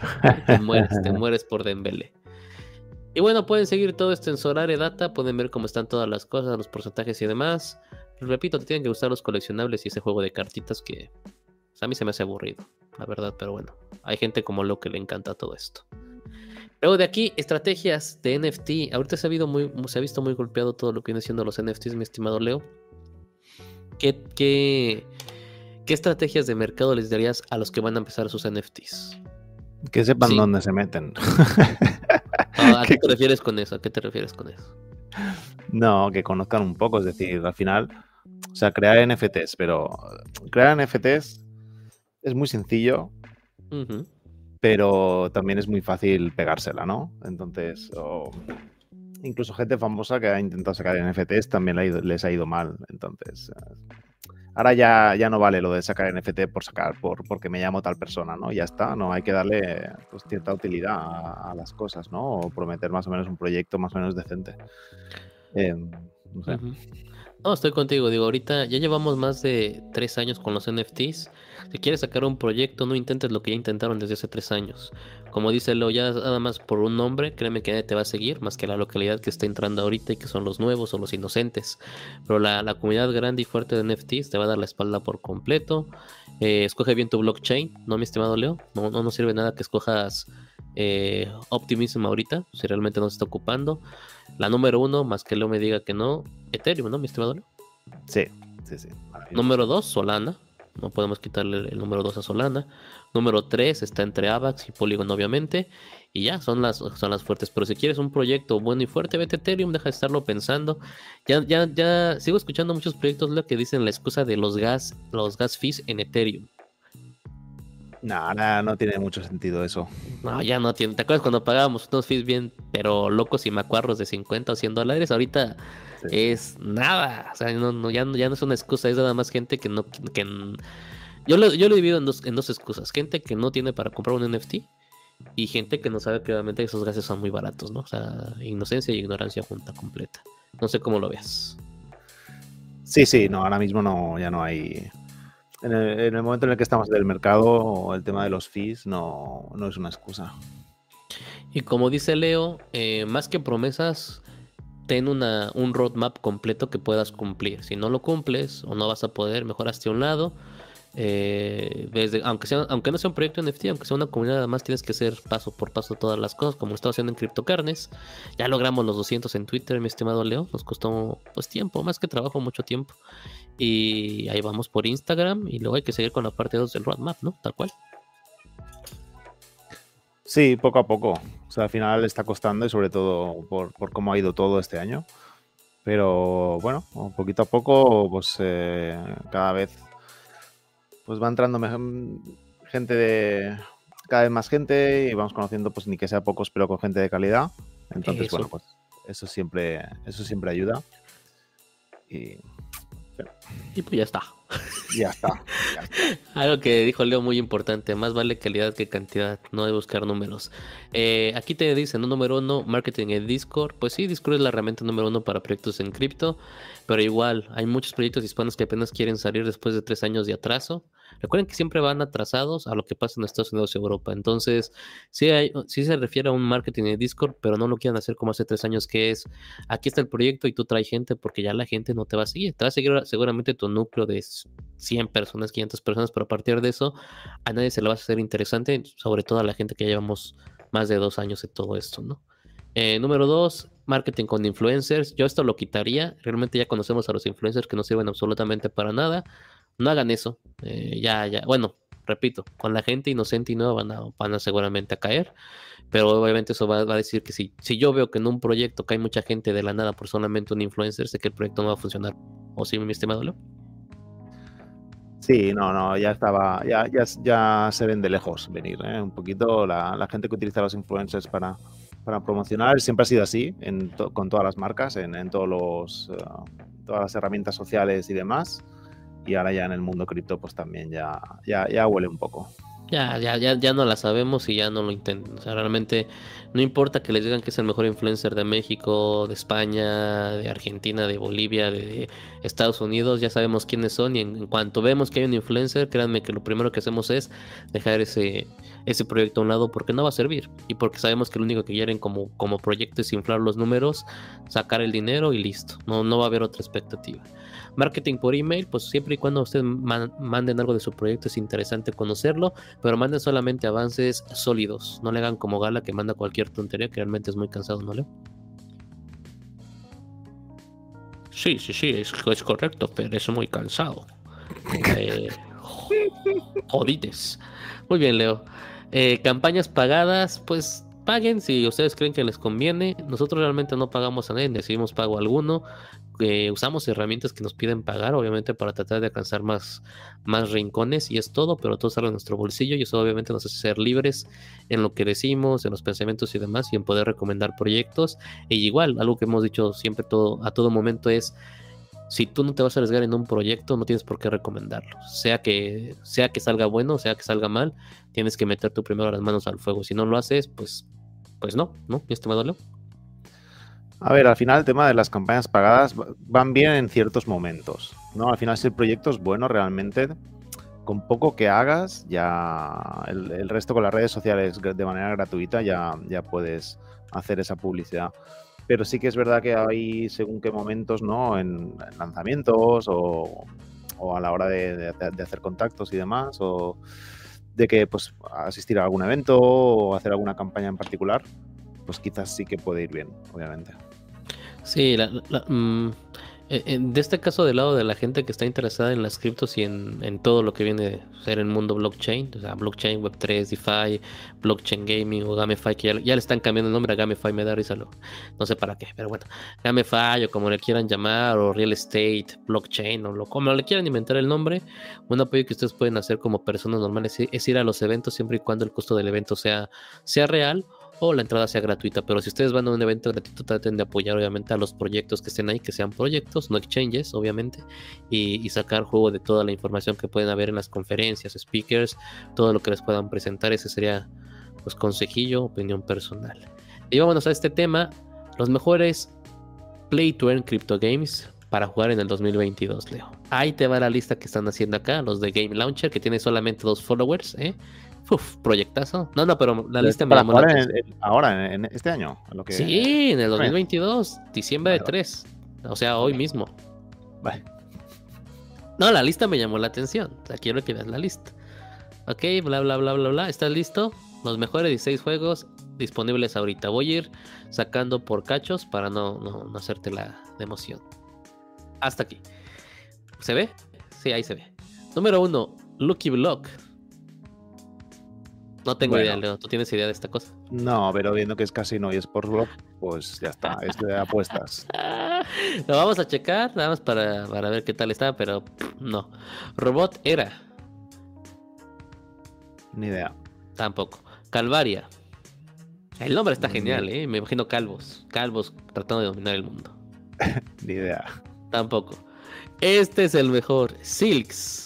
Te mueres, te mueres por Dembélé. Y bueno, pueden seguir todo esto en Solare Data, pueden ver cómo están todas las cosas, los porcentajes y demás. Repito, te tienen que gustar los coleccionables y ese juego de cartitas que pues, a mí se me hace aburrido, la verdad, pero bueno, hay gente como lo que le encanta todo esto. Luego de aquí, estrategias de NFT. Ahorita se ha, muy, se ha visto muy golpeado todo lo que viene siendo los NFTs, mi estimado Leo. ¿Qué, qué, estrategias de mercado les darías a los que van a empezar sus NFTs? Que sepan dónde se meten. Ah, ¿A qué te refieres con eso? ¿A qué te refieres con eso? No, que conozcan un poco, es decir, al final, o sea, crear NFTs, pero crear NFTs es muy sencillo, pero también es muy fácil pegársela, ¿no? Entonces, incluso gente famosa que ha intentado sacar NFTs también les ha ido mal. Entonces, ahora ya, ya no vale lo de sacar NFT por sacar, por, porque me llamo tal persona, ¿no? Ya está, no hay que darle pues, cierta utilidad a, las cosas, ¿no? O prometer más o menos un proyecto más o menos decente. Em, no sé. No, estoy contigo. Digo, ahorita ya llevamos más de tres años con los NFTs. Si quieres sacar un proyecto, no intentes lo que ya intentaron desde hace tres años. Como dice Leo, ya nada más por un nombre, créeme que nadie te va a seguir, más que la localidad que está entrando ahorita y que son los nuevos o los inocentes. Pero la, comunidad grande y fuerte de NFTs te va a dar la espalda por completo. Eh, escoge bien tu blockchain, ¿no, mi estimado Leo? No, no nos sirve nada que escojas eh, Optimism ahorita, si realmente no se está ocupando. La número uno, más que Leo me diga que no, Ethereum, ¿no, mi estimado? Sí, sí, sí. Número dos, Solana. No podemos quitarle el número dos a Solana. Número tres está entre Avax y Polygon, obviamente. Y ya, son las, son las fuertes. Pero si quieres un proyecto bueno y fuerte, vete Ethereum, deja de estarlo pensando. Ya, ya, ya sigo escuchando muchos proyectos lo que dicen la excusa de los gas, los gas fees en Ethereum. No, no, no tiene mucho sentido eso. No, ya no tiene. ¿Te acuerdas cuando pagábamos unos fees bien, pero locos y macuarros de 50 o 100 dólares? Ahorita es nada. O sea, no, ya, ya, no es una excusa, es nada más gente que no. Que, yo, lo, yo lo he dividido en dos, en dos excusas: gente que no tiene para comprar un NFT y gente que no sabe que obviamente esos gases son muy baratos, ¿no? O sea, inocencia y ignorancia junta completa. No sé cómo lo veas. Sí, sí, no, ahora mismo no, ya no hay en el, momento en el que estamos del mercado, el tema de los fees no, es una excusa. Y como dice Leo, eh, más que promesas, ten una, un roadmap completo que puedas cumplir. Si no lo cumples o no vas a poder, mejor hazte a un lado. Eh, desde, aunque, sea, aunque no sea un proyecto NFT, aunque sea una comunidad, además tienes que hacer paso por paso todas las cosas, como estaba haciendo en CryptoCarnes. Ya logramos los 200 en Twitter, mi estimado Leo. Nos costó pues tiempo, más que trabajo, mucho tiempo. Y ahí vamos por Instagram y luego hay que seguir con la parte 2 del roadmap, ¿no? Tal cual. Sí, poco a poco. Sea, al final está costando y sobre todo por, cómo ha ido todo este año. Pero bueno, poquito a poco, pues eh, cada vez pues va entrando gente de cada vez más gente y vamos conociendo pues ni que sea pocos pero con gente de calidad entonces bueno pues eso siempre eso siempre ayuda y y pues ya está. Ya está. Algo que dijo Leo muy importante, más vale calidad que cantidad, no de buscar números. Eh, aquí te dicen, ¿no? número uno, marketing en Discord. Pues sí, Discord es la herramienta número uno para proyectos en cripto, pero igual hay muchos proyectos hispanos que apenas quieren salir después de tres años de atraso. Recuerden que siempre van atrasados a lo que pasa en Estados Unidos y Europa. Entonces, sí, se refiere a un marketing en Discord, pero no lo quieran hacer como hace tres años, que es aquí está el proyecto y tú traes gente porque ya la gente no te va a seguir. Te va a seguir seguramente tu núcleo de 100 personas, 500 personas, pero a partir de eso a nadie se le va a hacer interesante, sobre todo a la gente que llevamos más de dos años de todo esto, ¿no? Eh, número dos, marketing con influencers. Yo esto lo quitaría. Realmente ya conocemos a los influencers que no sirven absolutamente para nada. No hagan eso. Eh, ya, ya. Bueno, repito, con la gente inocente y nueva van a, van a seguramente a caer. Pero obviamente eso va, a decir que si, si yo veo que en un proyecto cae mucha gente de la nada por solamente un influencer, sé que el proyecto no va a funcionar. ¿O sí, mi estimado Leo? Sí, no, no, ya estaba, ya, ya, ya se ven de lejos venir, ¿eh? un poquito la, la, gente que utiliza los influencers para, para promocionar. Siempre ha sido así con todas las marcas, en, todos los, eh, todas las herramientas sociales y demás. Y ahora ya en el mundo cripto, pues también ya, ya, ya huele un poco. Ya, ya, ya, ya no la sabemos y ya no lo intentan. O sea, realmente no importa que les digan que es el mejor influencer de México, de España, de Argentina, de Bolivia, de Estados Unidos, ya sabemos quiénes son y en, cuanto vemos que hay un influencer, créanme que lo primero que hacemos es dejar ese, ese proyecto a un lado porque no va a servir y porque sabemos que lo único que quieren como, como proyecto es inflar los números, sacar el dinero y listo. No, no va a haber otra expectativa. Marketing por email, pues siempre y cuando ustedes manden algo de su proyecto es interesante conocerlo, pero manden solamente avances sólidos. No le hagan como Gala que manda cualquier tontería que realmente es muy cansado, ¿no, Leo? Sí, sí, sí, es, correcto, pero es muy cansado. Eh, jodites. Muy bien, Leo. Eh, campañas pagadas, pues paguen si ustedes creen que les conviene. Nosotros realmente no pagamos a nadie, decidimos pago alguno usamos herramientas que nos piden pagar, obviamente, para tratar de alcanzar más, más rincones y es todo, pero todo sale de nuestro bolsillo y eso obviamente nos hace ser libres en lo que decimos, en los pensamientos y demás y en poder recomendar proyectos. E igual, algo que hemos dicho siempre todo, a todo momento es, si tú no te vas a arriesgar en un proyecto, no tienes por qué recomendarlo. Sea que, sea que salga bueno, sea que salga mal, tienes que meter tú primero las manos al fuego. Si no lo haces, pues, pues no, ¿no? ¿Y este Leo? A ver, al final el tema de las campañas pagadas van bien en ciertos momentos, ¿no? Al final si el proyecto es bueno realmente, con poco que hagas, ya el, resto con las redes sociales de manera gratuita ya, ya puedes hacer esa publicidad. Pero sí que es verdad que hay según qué momentos, ¿no? En, lanzamientos o, a la hora de, de, hacer contactos y demás, o de que pues asistir a algún evento o hacer alguna campaña en particular, pues quizás sí que puede ir bien, obviamente. Sí, la, mm, e, de este caso del lado de la gente que está interesada en las criptos y en, todo lo que viene a ser el mundo blockchain, o sea, blockchain, Web3, DeFi, blockchain gaming o GameFi, que ya, le están cambiando el nombre a GameFi, me da risa, no sé para qué, pero bueno, GameFi o como le quieran llamar, o Real Estate, blockchain, o lo, como le quieran inventar el nombre, un apoyo que ustedes pueden hacer como personas normales es, ir a los eventos siempre y cuando el costo del evento sea, sea real o la entrada sea gratuita. Pero si ustedes van a un evento gratuito, traten de apoyar obviamente a los proyectos que estén ahí, que sean proyectos, no exchanges, obviamente, y, sacar juego de toda la información que pueden haber en las conferencias, speakers, todo lo que les puedan presentar. Ese sería, pues, consejillo, opinión personal. Y vámonos a este tema, los mejores Play to Earn Crypto Games para jugar en el 2022, Leo. Ahí te va la lista que están haciendo acá, los de Game Launcher, que tiene solamente dos followers, ¿eh? Uf, proyectazo. No, no, pero la lista me llamó la Ahora, en, este año. lo que... Sí, en el 2022, diciembre de 3. O sea, hoy mismo. Vale. No, la lista me llamó la atención. O sea, quiero que veas la lista. Ok, bla, bla, bla, bla, bla. ¿Estás listo? Los mejores 16 juegos disponibles ahorita. Voy a ir sacando por cachos para no, no, no hacerte la emoción. Hasta aquí. ¿Se ve? Sí, ahí se ve. Número 1, Lucky Block. No tengo idea, Leo. ¿Tú tienes idea de esta cosa? No, pero viendo que es casino y Sportsbook, pues ya está, es de apuestas. Lo vamos a checar, nada más para, ver qué tal está, pero no. Robot era. Ni idea. Tampoco. Calvaria. El nombre está genial, ¿eh? Me imagino calvos. Calvos tratando de dominar el mundo. Ni idea. Tampoco. Este es el mejor. Silks.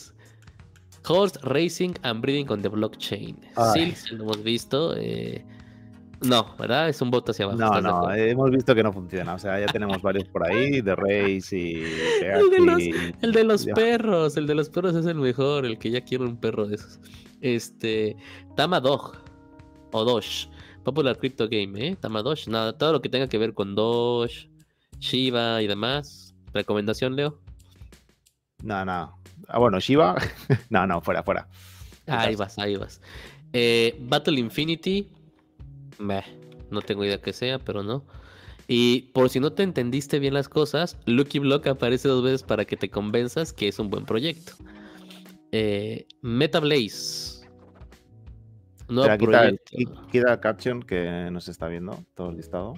Horse Racing and Breeding con the Blockchain. Sí, lo hemos visto. Eh, no, ¿verdad? Es un voto hacia abajo. No, no, hemos visto que no funciona. O sea, ya tenemos varios por ahí, de Race y. el de los, el de los perros, el de los perros es el mejor, el que ya quiere un perro de esos. Este. Tamadog o Doge. Popular Crypto Game, ¿eh? Tamadosh, nada, todo lo que tenga que ver con Doge, Shiba y demás. ¿Recomendación, Leo? No, no. Ah, bueno, Shiva. no, no, fuera, fuera. Ahí vas, ahí vas. Eh, Battle Infinity. no tengo idea que sea, pero no. Y por si no te entendiste bien las cosas, Lucky Block aparece dos veces para que te convenzas que es un buen proyecto. Eh, Meta Blaze. No proyecto. Queda Caption que nos está viendo todo el listado.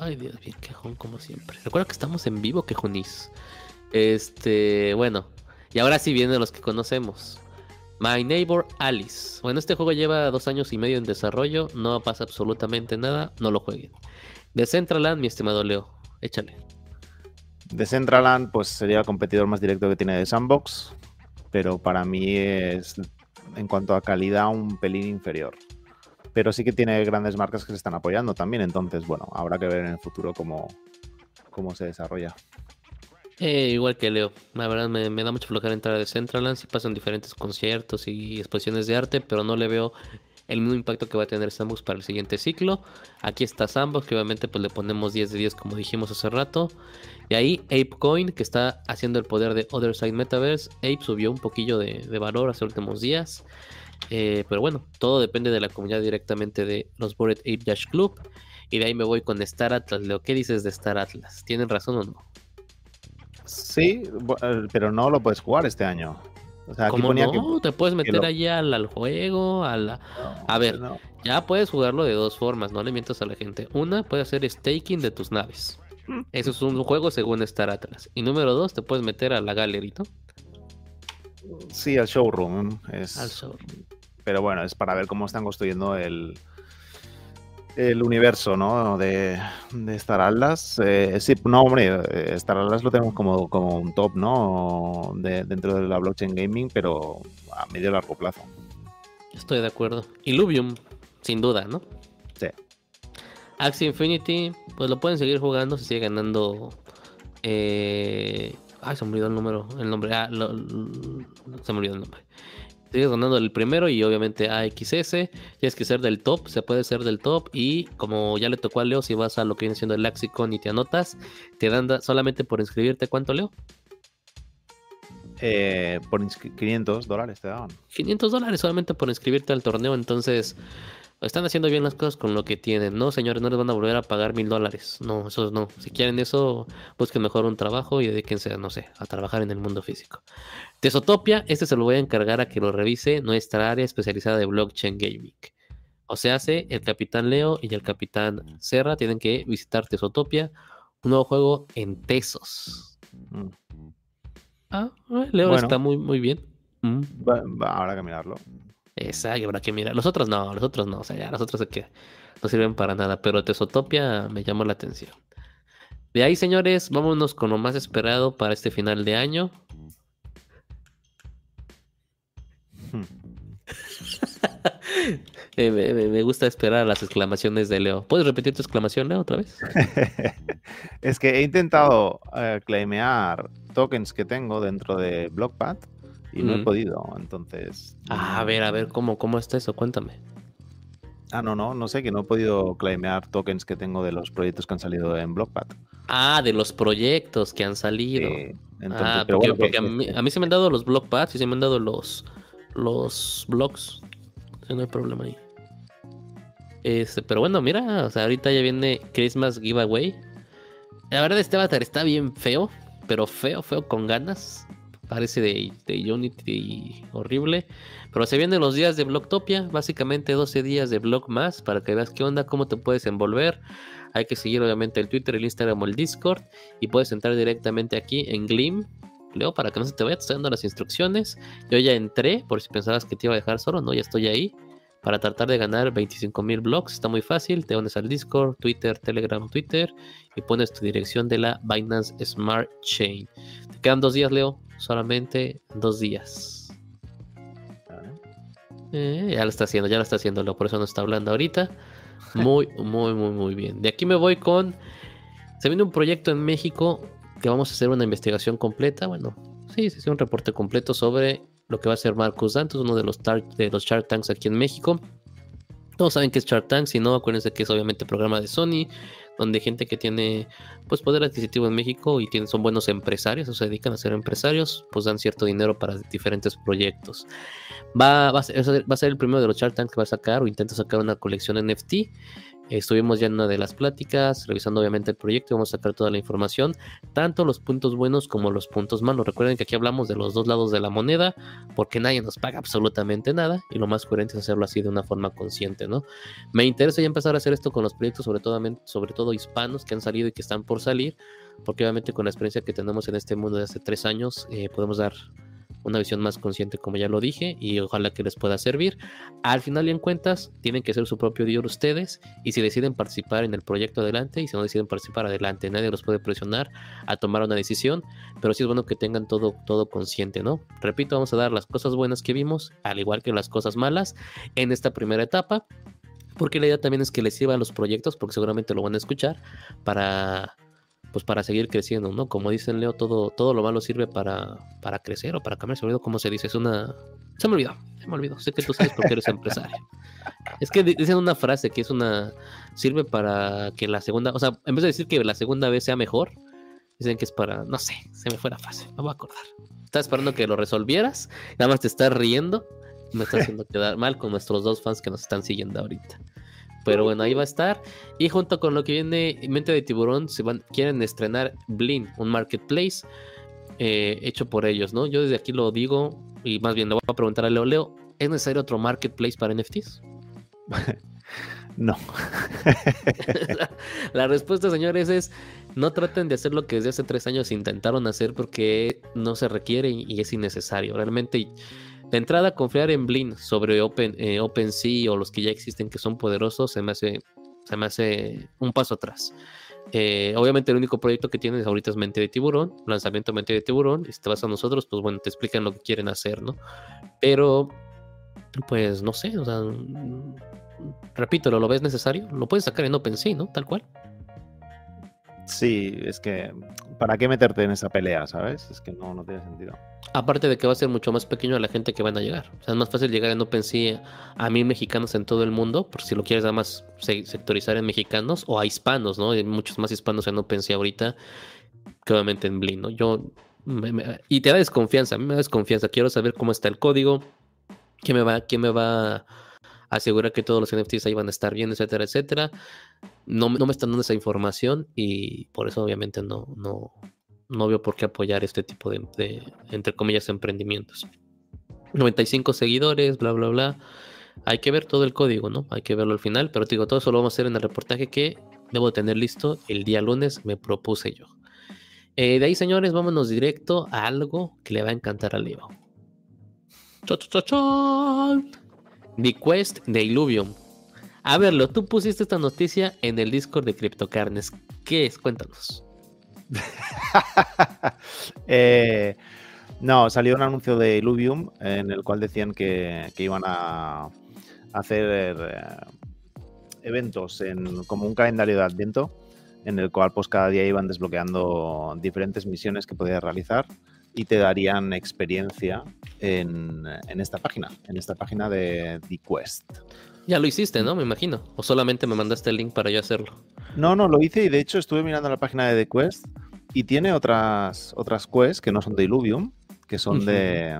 Ay, Dios, bien quejón como siempre. Recuerda que estamos en vivo, quejonis. Este, bueno, y ahora sí vienen los que conocemos. My Neighbor Alice. Bueno, este juego lleva dos años y medio en desarrollo, no pasa absolutamente nada, no lo jueguen. De Centraland, mi estimado Leo, échale. De Centraland, pues sería el competidor más directo que tiene de Sandbox, pero para mí es, en cuanto a calidad, un pelín inferior. Pero sí que tiene grandes marcas que se están apoyando también, entonces, bueno, habrá que ver en el futuro cómo, cómo se desarrolla. Eh, igual que Leo, la verdad me, da mucha flojera entrar de Centraland, sí pasan diferentes conciertos y exposiciones de arte, pero no le veo el mismo impacto que va a tener Sandbox para el siguiente ciclo. Aquí está Sandbox, que obviamente pues le ponemos 10 de 10 como dijimos hace rato. Y ahí ApeCoin, que está haciendo el poder de Other Side Metaverse. Ape subió un poquillo de, valor hace últimos días. Eh, pero bueno, todo depende de la comunidad directamente de los Bored Ape Dash Club. Y de ahí me voy con Star Atlas. Leo, ¿qué dices de Star Atlas? ¿Tienen razón o no? Sí, eh, pero no lo puedes jugar este año. O sea, ¿Cómo no? Te puedes meter allí al, juego, a la... a ver, ya puedes jugarlo de dos formas, no le mientas a la gente. Una, puedes hacer staking de tus naves. Eso es un juego según estar atrás. Y número dos, te puedes meter a la galerita. Sí, al showroom. Es... Al showroom. Pero bueno, es para ver cómo están construyendo el, el universo, ¿no? De, de Star Atlas. Eh, sí, no, hombre, eh, Star Atlas lo tenemos como, como un top, ¿no? De, dentro de la blockchain gaming, pero a medio largo plazo. Estoy de acuerdo. Illuvium, sin duda, ¿no? Sí. Axie Infinity, pues lo pueden seguir jugando, se sigue ganando. Eh... Ay, se me olvidó el número, el nombre. Ah, se me olvidó el nombre sigues ganando el primero y obviamente AXS. Tienes que ser del top, se puede ser del top. Y como ya le tocó a Leo, si vas a lo que viene siendo el Lexicon y te anotas, te dan solamente por inscribirte. ¿Cuánto, Leo? Eh, por 500 dólares te daban. 500 dólares solamente por inscribirte al torneo. Entonces, están haciendo bien las cosas con lo que tienen. No, señores, no les van a volver a pagar mil dólares. No, eso no. Si quieren eso, busquen mejor un trabajo y dedíquense, no sé, a trabajar en el mundo físico. Tesotopia, este se lo voy a encargar a que lo revise nuestra área especializada de blockchain gaming. O sea, hace el Capitán Leo y el Capitán Serra tienen que visitar Tesotopia, un nuevo juego en Tesos. Mm. Ah, eh, Leo está muy, muy bien. Mm. Va, habrá que mirarlo. Exacto, habrá que mirar. Los otros no, los otros no, o sea, ya los otros que no sirven para nada, pero Tesotopia me llamó la atención. De ahí, señores, vámonos con lo más esperado para este final de año. Eh, me, gusta esperar las exclamaciones de Leo. ¿Puedes repetir tu exclamación, Leo, otra vez? es que he intentado uh, claimear tokens que tengo dentro de Blockpad y no he podido, entonces... Ah, a ver, a ver, ¿cómo, ¿cómo está eso? Cuéntame. Ah, no, no, no sé, que no he podido claimear tokens que tengo de los proyectos que han salido en Blockpad. Ah, de los proyectos que han salido. ah, porque, a, mí, a, mí, se me han dado los Blockpads y se me han dado los, los blogs. no hay problema ahí. Este, pero bueno, mira, o sea, ahorita ya viene Christmas Giveaway. La verdad, este avatar está bien feo, pero feo, feo con ganas. Parece de, de Unity horrible. Pero se vienen los días de Blocktopia, básicamente 12 días de blog más para que veas qué onda, cómo te puedes envolver. Hay que seguir obviamente el Twitter, el Instagram o el Discord. Y puedes entrar directamente aquí en Glim, Leo, para que no se te vaya, te dando las instrucciones. Yo ya entré, por si pensabas que te iba a dejar solo, no, ya estoy ahí. Para tratar de ganar 25 mil blogs, está muy fácil. Te unes al Discord, Twitter, Telegram, Twitter y pones tu dirección de la Binance Smart Chain. Te quedan dos días, Leo, solamente dos días. Eh, ya lo está haciendo, ya lo está haciendo, por eso no está hablando ahorita. Muy, muy, muy, muy bien. De aquí me voy con. Se viene un proyecto en México que vamos a hacer una investigación completa, bueno, sí, sí, sí, un reporte completo sobre lo que va a ser Marcus Dantos, uno de los, de los Shark Tanks aquí en México. Todos saben que es Shark Tank, si no, acuérdense que es obviamente programa de Sony, donde gente que tiene pues poder adquisitivo en México y son buenos empresarios o se dedican a ser empresarios, pues dan cierto dinero para diferentes proyectos. Va, va, a, ser, va a ser el primero de los Shark Tank que va a sacar o intenta sacar una colección NFT Estuvimos ya en una de las pláticas, revisando obviamente el proyecto, vamos a sacar toda la información, tanto los puntos buenos como los puntos malos. Recuerden que aquí hablamos de los dos lados de la moneda, porque nadie nos paga absolutamente nada, y lo más coherente es hacerlo así de una forma consciente, ¿no? Me interesa ya empezar a hacer esto con los proyectos, sobre todo, sobre todo hispanos que han salido y que están por salir, porque obviamente con la experiencia que tenemos en este mundo de hace tres años, eh, podemos dar una visión más consciente, como ya lo dije, y ojalá que les pueda servir. Al final y en cuentas, tienen que ser su propio Dios ustedes, y si deciden participar en el proyecto adelante, y si no deciden participar adelante, nadie los puede presionar a tomar una decisión, pero sí es bueno que tengan todo, todo consciente, ¿no? Repito, vamos a dar las cosas buenas que vimos, al igual que las cosas malas, en esta primera etapa. Porque la idea también es que les sirva a los proyectos, porque seguramente lo van a escuchar, para pues para seguir creciendo, ¿no? Como dicen Leo, todo, todo lo malo sirve para, para crecer o para cambiar. Se me olvidó cómo se dice, es una... Se me olvidó, se me olvidó. Sé que tú sabes porque eres empresario. Es que dicen una frase que es una... Sirve para que la segunda... O sea, en vez de decir que la segunda vez sea mejor, dicen que es para... No sé, se me fue la frase, me voy a acordar. Estaba esperando que lo resolvieras, nada más te estás riendo. Me está haciendo quedar mal con nuestros dos fans que nos están siguiendo ahorita. Pero bueno, ahí va a estar. Y junto con lo que viene Mente de Tiburón, se van, quieren estrenar Blin, un marketplace eh, hecho por ellos, ¿no? Yo desde aquí lo digo, y más bien le voy a preguntar a Leo, Leo, ¿es necesario otro marketplace para NFTs? No. la, respuesta, señores, es no traten de hacer lo que desde hace tres años intentaron hacer porque no se requiere y es innecesario. Realmente de entrada, confiar en Blin sobre Open, eh, OpenSea o los que ya existen que son poderosos se me hace, se me hace un paso atrás. Eh, obviamente el único proyecto que tienes ahorita es Mente de Tiburón, lanzamiento Mente de Tiburón, y si te vas a nosotros, pues bueno, te explican lo que quieren hacer, ¿no? Pero, pues no sé, o sea, repito, ¿lo ves necesario? Lo puedes sacar en OpenSea, ¿no? Tal cual. Sí, es que ¿para qué meterte en esa pelea, sabes? Es que no, tiene sentido. Aparte de que va a ser mucho más pequeño a la gente que van a llegar. O sea, es más fácil llegar en OpenSea a mil mexicanos en todo el mundo, por si lo quieres nada más sectorizar en mexicanos o a hispanos, ¿no? Hay muchos más hispanos en OpenSea ahorita que obviamente en Blin, ¿no? Yo... y te da desconfianza, a mí me da desconfianza. Quiero saber cómo está el código, quién me va, quién me va asegurar que todos los NFTs ahí van a estar bien, etcétera, etcétera. No, me están dando esa información y por eso obviamente no, no, no veo por qué apoyar este tipo de, entre comillas, emprendimientos. 95 seguidores, bla, bla, bla. Hay que ver todo el código, ¿no? Hay que verlo al final, pero te digo, todo eso lo vamos a hacer en el reportaje que debo tener listo el día lunes, me propuse yo. Eh, de ahí, señores, vámonos directo a algo que le va a encantar a Leo. The Quest de Illuvium. A verlo, tú pusiste esta noticia en el Discord de CryptoCarnes. ¿Qué es? Cuéntanos. Eh, no, salió un anuncio de Illuvium en el cual decían que, iban a hacer eh, eventos en como un calendario de Adviento en el cual pues cada día iban desbloqueando diferentes misiones que podías realizar y te darían experiencia en, esta página, en esta página de The Quest. Ya lo hiciste, ¿no? Me imagino. ¿O solamente me mandaste el link para yo hacerlo? No, no, lo hice y de hecho estuve mirando la página de The Quest y tiene otras, otras quests que no son de Illuvium, que son de.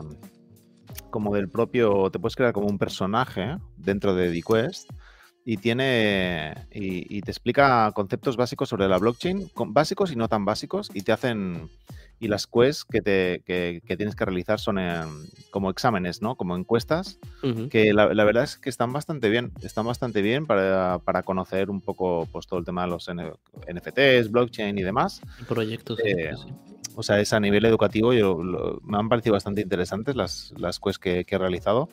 como del propio. Te puedes crear como un personaje dentro de The Quest y tiene. Y, y te explica conceptos básicos sobre la blockchain, básicos y no tan básicos, y te hacen y las quests que, te, que, tienes que realizar son como exámenes, ¿no? Como encuestas, que la, verdad es que están bastante bien, están bastante bien para, conocer un poco pues, todo el tema de los NFTs, blockchain y demás. Proyectos. Eh, o sea, es a nivel educativo, yo, me han parecido bastante interesantes las, las quests que, he realizado.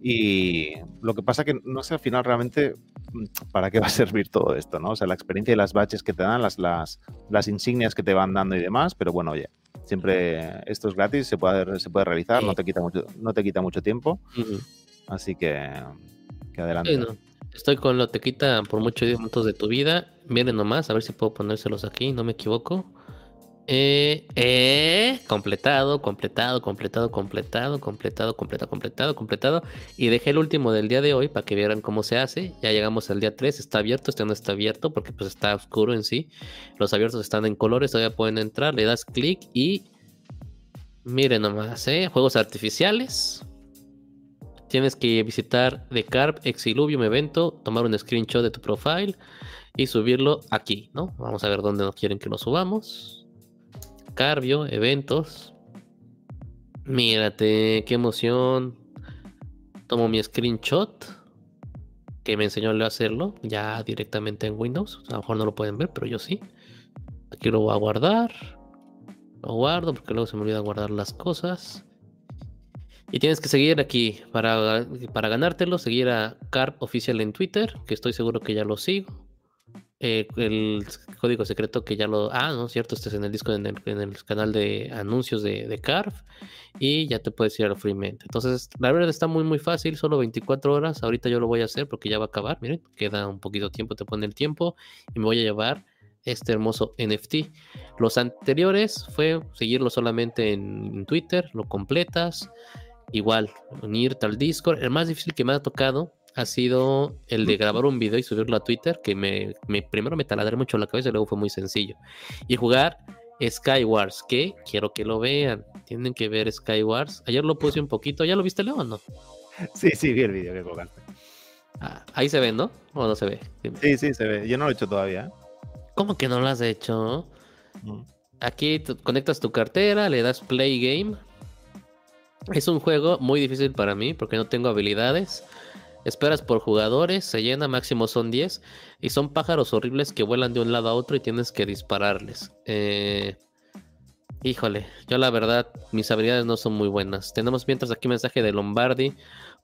Y lo que pasa que no sé al final realmente mm, para qué va a servir todo esto, ¿no? O sea, la experiencia y las baches que te dan, las, las, las insignias que te van dando y demás, pero bueno, oye, Siempre esto es gratis, se puede, se puede realizar, no, te quita mucho, no te quita mucho tiempo. Así que, que adelante. Estoy con lo te quita por muchos minutos de tu vida. Miren nomás, a ver si puedo ponérselos aquí, no me equivoco. Eh, eh, completado, completado, completado, completado, completado, completado, completado, completado. Y dejé el último del día de hoy para que vieran cómo se hace. Ya llegamos al día 3, está abierto, este no está abierto porque pues está oscuro en sí. Los abiertos están en colores, todavía pueden entrar, le das clic y miren nomás, ¿eh? Juegos artificiales. Tienes que visitar The Carp Exiluvium evento, tomar un screenshot de tu profile y subirlo aquí, ¿no? Vamos a ver dónde nos quieren que lo subamos. Carbio, eventos. Mírate, qué emoción. Tomo mi screenshot. Que me enseñó a hacerlo. Ya directamente en Windows. A lo mejor no lo pueden ver, pero yo sí. Aquí lo voy a guardar. Lo guardo porque luego se me olvida guardar las cosas. Y tienes que seguir aquí para, para ganártelo, seguir a Carp Oficial en Twitter, que estoy seguro que ya lo sigo. Eh, el código secreto que ya lo. Ah, no, cierto, este es en el disco, en el, canal de anuncios de, de Carve y ya te puedes ir a Freemente. Entonces, la verdad está muy, muy fácil, solo 24 horas. Ahorita yo lo voy a hacer porque ya va a acabar. Miren, queda un poquito tiempo, te pone el tiempo y me voy a llevar este hermoso NFT. Los anteriores fue seguirlo solamente en Twitter, lo completas. Igual, unirte al Discord. El más difícil que me ha tocado ha sido el de grabar un video y subirlo a Twitter, que me, primero me taladré mucho la cabeza y luego fue muy sencillo. Y jugar Skywars, que quiero que lo vean. Tienen que ver Skywars. Ayer lo puse un poquito. ¿Ya lo viste, Leo, o no? Sí, sí, vi el video que colgaste. Ah, ahí se ve, ¿no? ¿O no se ve? Sí, sí, se ve. Yo no lo he hecho todavía. ¿Cómo que no lo has hecho? Aquí conectas tu cartera, le das play game. Es un juego muy difícil para mí porque no tengo habilidades. Esperas por jugadores, se llena, máximo son 10. Y son pájaros horribles que vuelan de un lado a otro y tienes que dispararles. Eh, híjole, yo la verdad, mis habilidades no son muy buenas. Tenemos mientras aquí mensaje de Lombardi.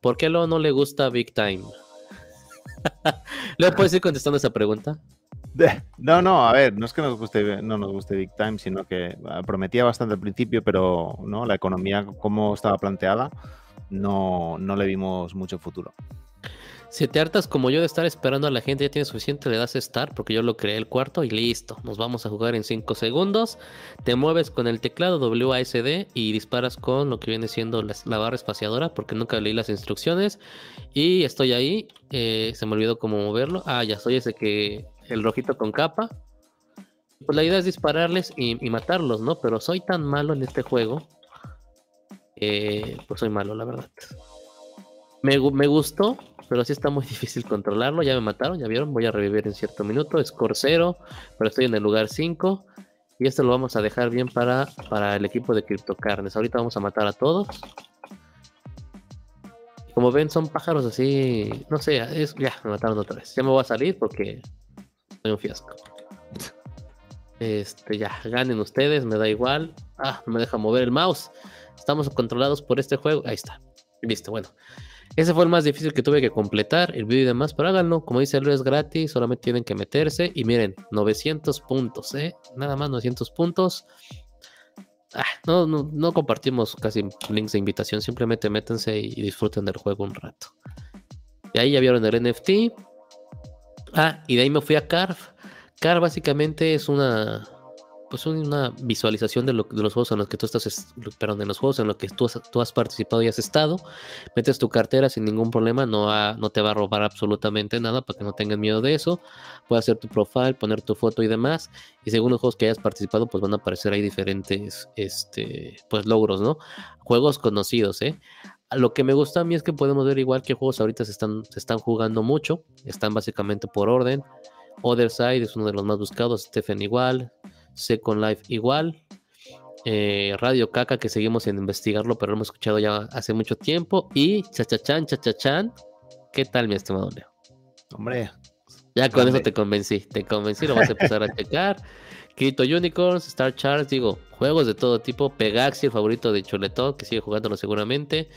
¿Por qué luego no le gusta Big Time? ¿Le puedes ir contestando esa pregunta? No, no, a ver, no es que nos guste, no nos guste Big Time, sino que ah, prometía bastante al principio, pero no, la economía como estaba planteada, no, no le vimos mucho futuro. Si te hartas como yo de estar esperando a la gente, ya tienes suficiente, le das Start, porque yo lo creé el cuarto y listo. Nos vamos a jugar en 5 segundos. Te mueves con el teclado WASD y disparas con lo que viene siendo la, barra espaciadora, porque nunca leí las instrucciones. Y estoy ahí, eh, se me olvidó cómo moverlo. Ah, ya soy ese que, el rojito con capa. Pues la idea es dispararles y, matarlos, ¿no? Pero soy tan malo en este juego. pues soy malo, la verdad. Me, me gustó, pero sí está muy difícil controlarlo. Ya me mataron, ya vieron, voy a revivir en cierto minuto. Score 0, pero estoy en el lugar 5. Y esto lo vamos a dejar bien para, para el equipo de Criptocarnes. Ahorita vamos a matar a todos. Como ven, son pájaros así. No sé, es, ya me mataron otra vez. Ya me voy a salir porque soy un fiasco. Este, ya, ganen ustedes, me da igual. Ah, no me deja mover el mouse. Estamos controlados por este juego. Ahí está. Listo, bueno. Ese fue el más difícil que tuve que completar, el video y demás, pero háganlo. Como dice Luis, es gratis, solamente tienen que meterse. Y miren, 900 puntos, ¿eh? Nada más 900 puntos. Ah, no, no, compartimos casi links de invitación, simplemente métanse y, disfruten del juego un rato. Y ahí ya vieron el NFT. Ah, y de ahí me fui a Carve. Carve básicamente es una pues una visualización de, los juegos en los que tú estás, perdón, en los juegos en los que tú has, participado y has estado. Metes tu cartera sin ningún problema, no, te va a robar absolutamente nada para que no tengan miedo de eso. Puedes hacer tu profile, poner tu foto y demás. Y según los juegos que hayas participado, pues van a aparecer ahí diferentes este, pues, logros, ¿no? Juegos conocidos, ¿eh? Lo que me gusta a mí es que podemos ver igual que juegos ahorita se están, se están jugando mucho, están básicamente por orden. Other Side es uno de los más buscados, Stephen igual, Second Life igual. Eh, Radio Caca, que seguimos en investigarlo, pero lo hemos escuchado ya hace mucho tiempo. Y Chachachan, Chachachan. ¿Qué tal, mi estimado Leo? Hombre. Ya con eso te convencí. Te convencí, lo vas a empezar a checar. Crypto Unicorns, Star Charts, digo, juegos de todo tipo. Pegaxi, el favorito de Choletón, que sigue jugándolo seguramente.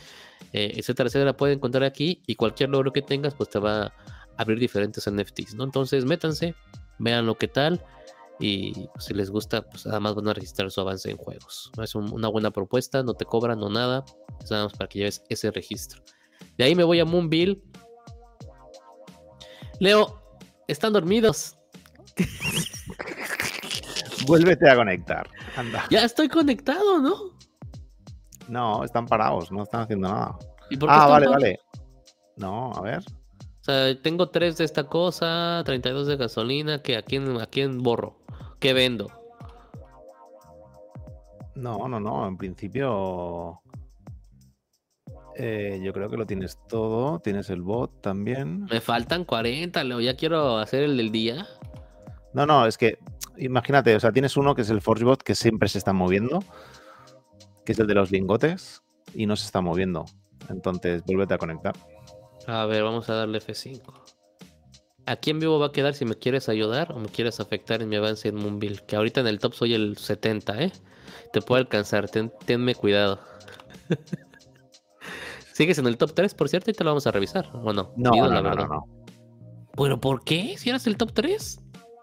Eh, etcétera, etcétera, pueden encontrar aquí. Y cualquier logro que tengas, pues te va a abrir diferentes NFTs, ¿no? Entonces, métanse, vean lo que tal y si les gusta, pues además van a registrar su avance en juegos. Es una buena propuesta, no te cobran, no nada, es nada más para que lleves ese registro. De ahí me voy a Moonville. Leo, están dormidos. Vuélvete a conectar. Ya estoy conectado, ¿no? No, están parados, no están haciendo nada. ah, vale, vale. No, a ver. O sea, tengo 3 de esta cosa, 32 de gasolina, que aquí en, aquí en borro. ¿Qué vendo? No, no, no. En principio. Eh, yo creo que lo tienes todo. Tienes el bot también. Me faltan 40, Leo. Ya quiero hacer el del día. No, no, es que. Imagínate, o sea, tienes uno que es el ForgeBot que siempre se está moviendo. Que es el de los lingotes. Y no se está moviendo. Entonces, vuélvete a conectar. A ver, vamos a darle F5. Aquí en vivo va a quedar si me quieres ayudar o me quieres afectar en mi avance en Moonville. Que ahorita en el top soy el 70, ¿eh? Te puedo alcanzar, tenme cuidado. Sigues en el top 3, por cierto, y te lo vamos a revisar, ¿o no? No, Pido no, la no, no. ¿Pero por qué? Si eras el top 3.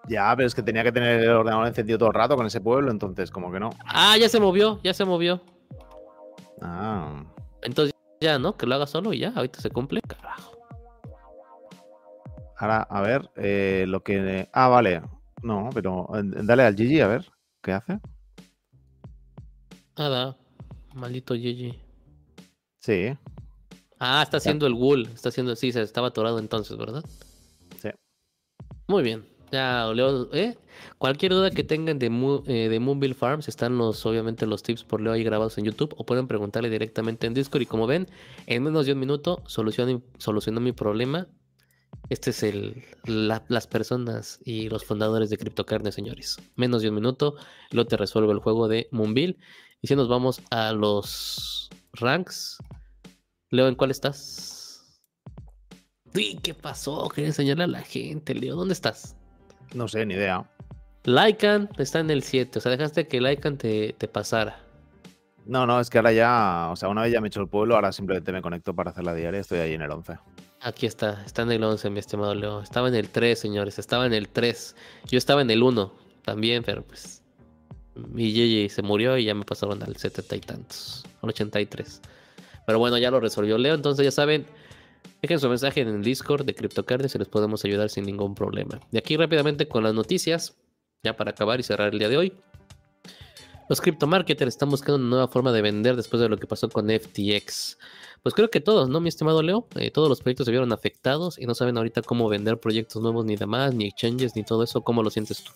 Ya, pero es que tenía que tener el ordenador encendido todo el rato con ese pueblo, entonces como que no. Ah, ya se movió, ya se movió. Ah. Entonces ya, ¿no? Que lo haga solo y ya, ahorita se cumple. Carajo. Ahora, a ver, eh, lo que... Ah, vale. No, pero eh, dale al Gigi a ver qué hace. Nada. Maldito Gigi. Sí, Ah, está haciendo el wool. Está haciendo, sí, se estaba atorado entonces, ¿verdad? Sí. Muy bien. Ya, Leo, ¿eh? Cualquier duda que tengan de, Mo- eh, de Moonville Farms, están los, obviamente, los tips por Leo ahí grabados en YouTube o pueden preguntarle directamente en Discord. Y como ven, en menos de un minuto solucionó mi problema. Este es el, la- las personas y los fundadores de CryptoCarne, señores. Menos de un minuto, lo te resuelve el juego de Moonville. Y si nos vamos a los ranks, Leo, ¿en cuál estás? Sí, ¿qué pasó? Quería enseñarle a la gente, Leo. ¿Dónde estás? no sé, ni idea. Lycan está en el 7. O sea, dejaste que Lycan te, te pasara. No, no, es que ahora ya, o sea, una vez ya me he hecho el pueblo, ahora simplemente me conecto para hacer la diaria, estoy ahí en el 11. Aquí está. Está en el 11, mi estimado Leo. Estaba en el 3, señores. Estaba en el 3. Yo estaba en el 1 también, pero pues. Mi Gigi se murió y ya me pasaron al 70 y tantos. Al 83. Pero bueno, ya lo resolvió Leo. Entonces ya saben. Dejen su mensaje en el Discord de CryptoCarnes y les podemos ayudar sin ningún problema. De aquí rápidamente con las noticias, ya para acabar y cerrar el día de hoy. Los criptomarketers están buscando una nueva forma de vender después de lo que pasó con FTX. Pues creo que todos, ¿no, mi estimado Leo? Eh, todos los proyectos se vieron afectados y no saben ahorita cómo vender proyectos nuevos ni demás, ni exchanges, ni todo eso. ¿Cómo lo sientes tú?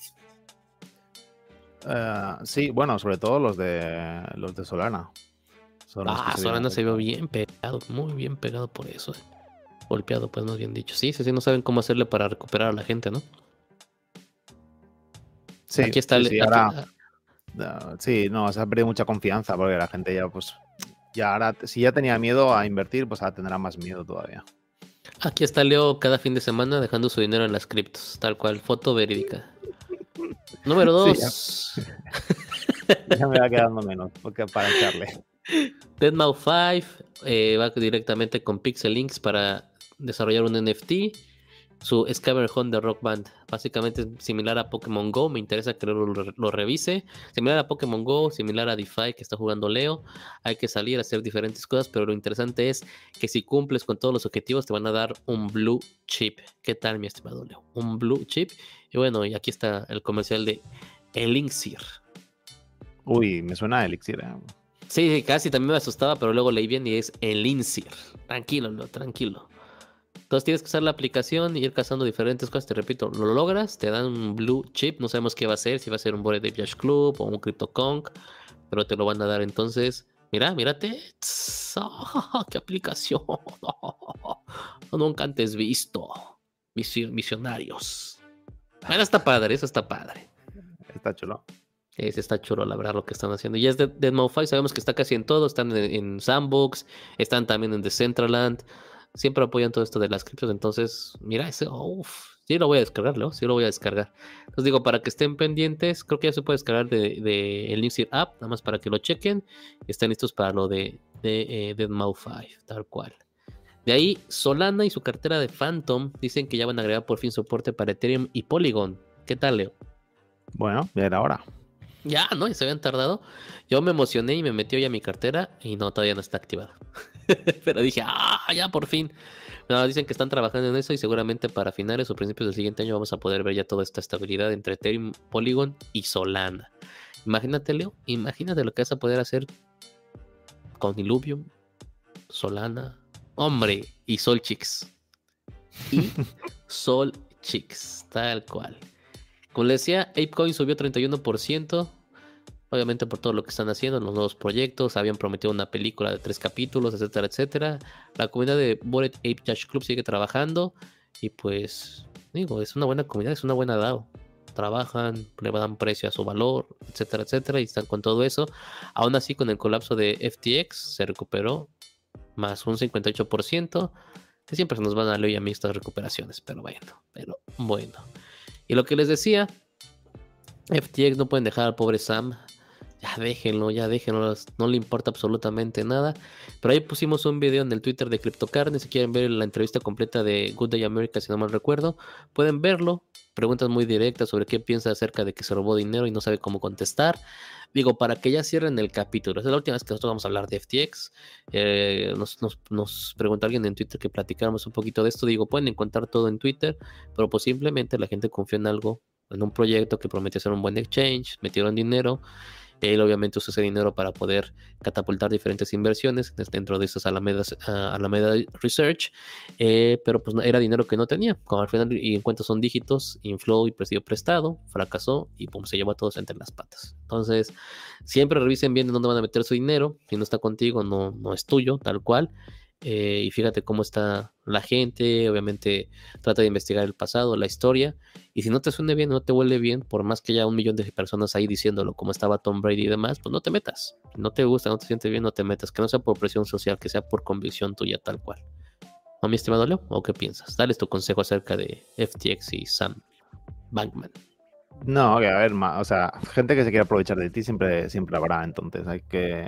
Eh, sí, bueno, sobre todo los de los de Solana. Son Ah, se Solana se vio bien pegado, muy bien pegado por eso. eh. Golpeado, pues más bien dicho. Sí, sí, sí, no saben cómo hacerle para recuperar a la gente, ¿no? Sí, aquí está sí, el- sí, aquí- ahora- Ah, Sí, no, se ha perdido mucha confianza porque la gente ya, pues, ya ahora, si ya tenía miedo a invertir, pues ahora tendrá más miedo todavía. Aquí está Leo cada fin de semana dejando su dinero en las criptos, tal cual, foto verídica. Número Sí, 2. Ya me va quedando menos porque para echarle. Deadmau 5 eh, va directamente con Pixel Links para desarrollar un NFT. Su Scavenger Hunt de Rock Band, básicamente es similar a Pokémon Go. Me interesa que lo, lo revise. Similar a Pokémon Go, similar a DeFi que está jugando Leo. Hay que salir a hacer diferentes cosas, pero lo interesante es que si cumples con todos los objetivos, te van a dar un Blue Chip. ¿Qué tal, mi estimado Leo? Un Blue Chip. Y bueno, y aquí está el comercial de Elixir. Uy, me suena a Elixir. ¿eh? Sí, casi también me asustaba, pero luego leí bien y es el INSIR. Tranquilo, Leo, tranquilo. Entonces tienes que usar la aplicación y ir cazando diferentes cosas. Te repito, lo logras, te dan un blue chip. No sabemos qué va a ser, si va a ser un Bored Ape Yacht Club o un CryptoConk, pero te lo van a dar entonces. Mira, mírate. Ah, ¡Qué aplicación! Nunca antes visto. Misi- Misionarios. Bueno, está padre, eso está padre. Está chulo. Ese está chulo, la verdad, lo que están haciendo. Y es de Deadmau5, sabemos que está casi en todo. Están en, en Sandbox, están también en Decentraland. Siempre apoyan todo esto de las criptos. Entonces, mira, ese, uff, sí lo voy a descargar, ¿no? Sí lo voy a descargar. Entonces digo, para que estén pendientes, creo que ya se puede descargar de, de el Newsir app, nada más para que lo chequen. y Estén listos para lo de, de eh, Deadmau5, tal cual. De ahí, Solana y su cartera de Phantom dicen que ya van a agregar por fin soporte para Ethereum y Polygon. ¿Qué tal, Leo? Bueno, ya era hora. Ya, ¿no? Y se habían tardado. Yo me emocioné y me metí hoy a mi cartera y no, todavía no está activada. Pero dije, ah, ya por fin. No, dicen que están trabajando en eso y seguramente para finales o principios del siguiente año vamos a poder ver ya toda esta estabilidad entre Ethereum, Polygon y Solana. Imagínate, Leo, imagínate lo que vas a poder hacer con Illuvium, Solana, hombre, y Solchix. Y Solchix, tal cual. Como les decía, ApeCoin subió 31%. Obviamente por todo lo que están haciendo, los nuevos proyectos, habían prometido una película de tres capítulos, etcétera, etcétera. La comunidad de Bored Ape Yacht Club sigue trabajando y pues, digo, es una buena comunidad, es una buena DAO. Trabajan, le dan precio a su valor, etcétera, etcétera, y están con todo eso. Aún así, con el colapso de FTX, se recuperó más un 58%, que siempre se nos van a leer a mí estas recuperaciones, pero bueno, pero bueno. Y lo que les decía, FTX no pueden dejar al pobre Sam. Ya déjenlo, ya déjenlo, no le importa absolutamente nada. Pero ahí pusimos un video en el Twitter de CryptoCarne, si quieren ver la entrevista completa de Good Day America, si no mal recuerdo, pueden verlo. Preguntas muy directas sobre qué piensa acerca de que se robó dinero y no sabe cómo contestar. Digo, para que ya cierren el capítulo. es la última vez que nosotros vamos a hablar de FTX. Eh, nos, nos, preguntó alguien en Twitter que platicáramos un poquito de esto. Digo, pueden encontrar todo en Twitter, pero pues simplemente la gente confió en algo, en un proyecto que prometía ser un buen exchange, metieron dinero él obviamente usa ese dinero para poder catapultar diferentes inversiones dentro de esas Alamedas, uh, Alameda Research, eh, pero pues era dinero que no tenía. Como al final y en cuenta son dígitos, inflow y presidio prestado, fracasó y pum, se llevó a todos entre las patas. Entonces, siempre revisen bien de dónde van a meter su dinero. Si no está contigo, no, no es tuyo, tal cual. Eh, y fíjate cómo está la gente, obviamente trata de investigar el pasado, la historia, y si no te suene bien, no te huele bien, por más que haya un millón de personas ahí diciéndolo, como estaba Tom Brady y demás, pues no te metas, no te gusta, no te sientes bien, no te metas, que no sea por presión social, que sea por convicción tuya tal cual. ¿No, mi estimado Leo? ¿O qué piensas? Dale tu consejo acerca de FTX y Sam Bankman. No, que a ver, o sea, gente que se quiere aprovechar de ti siempre, siempre habrá, entonces hay que,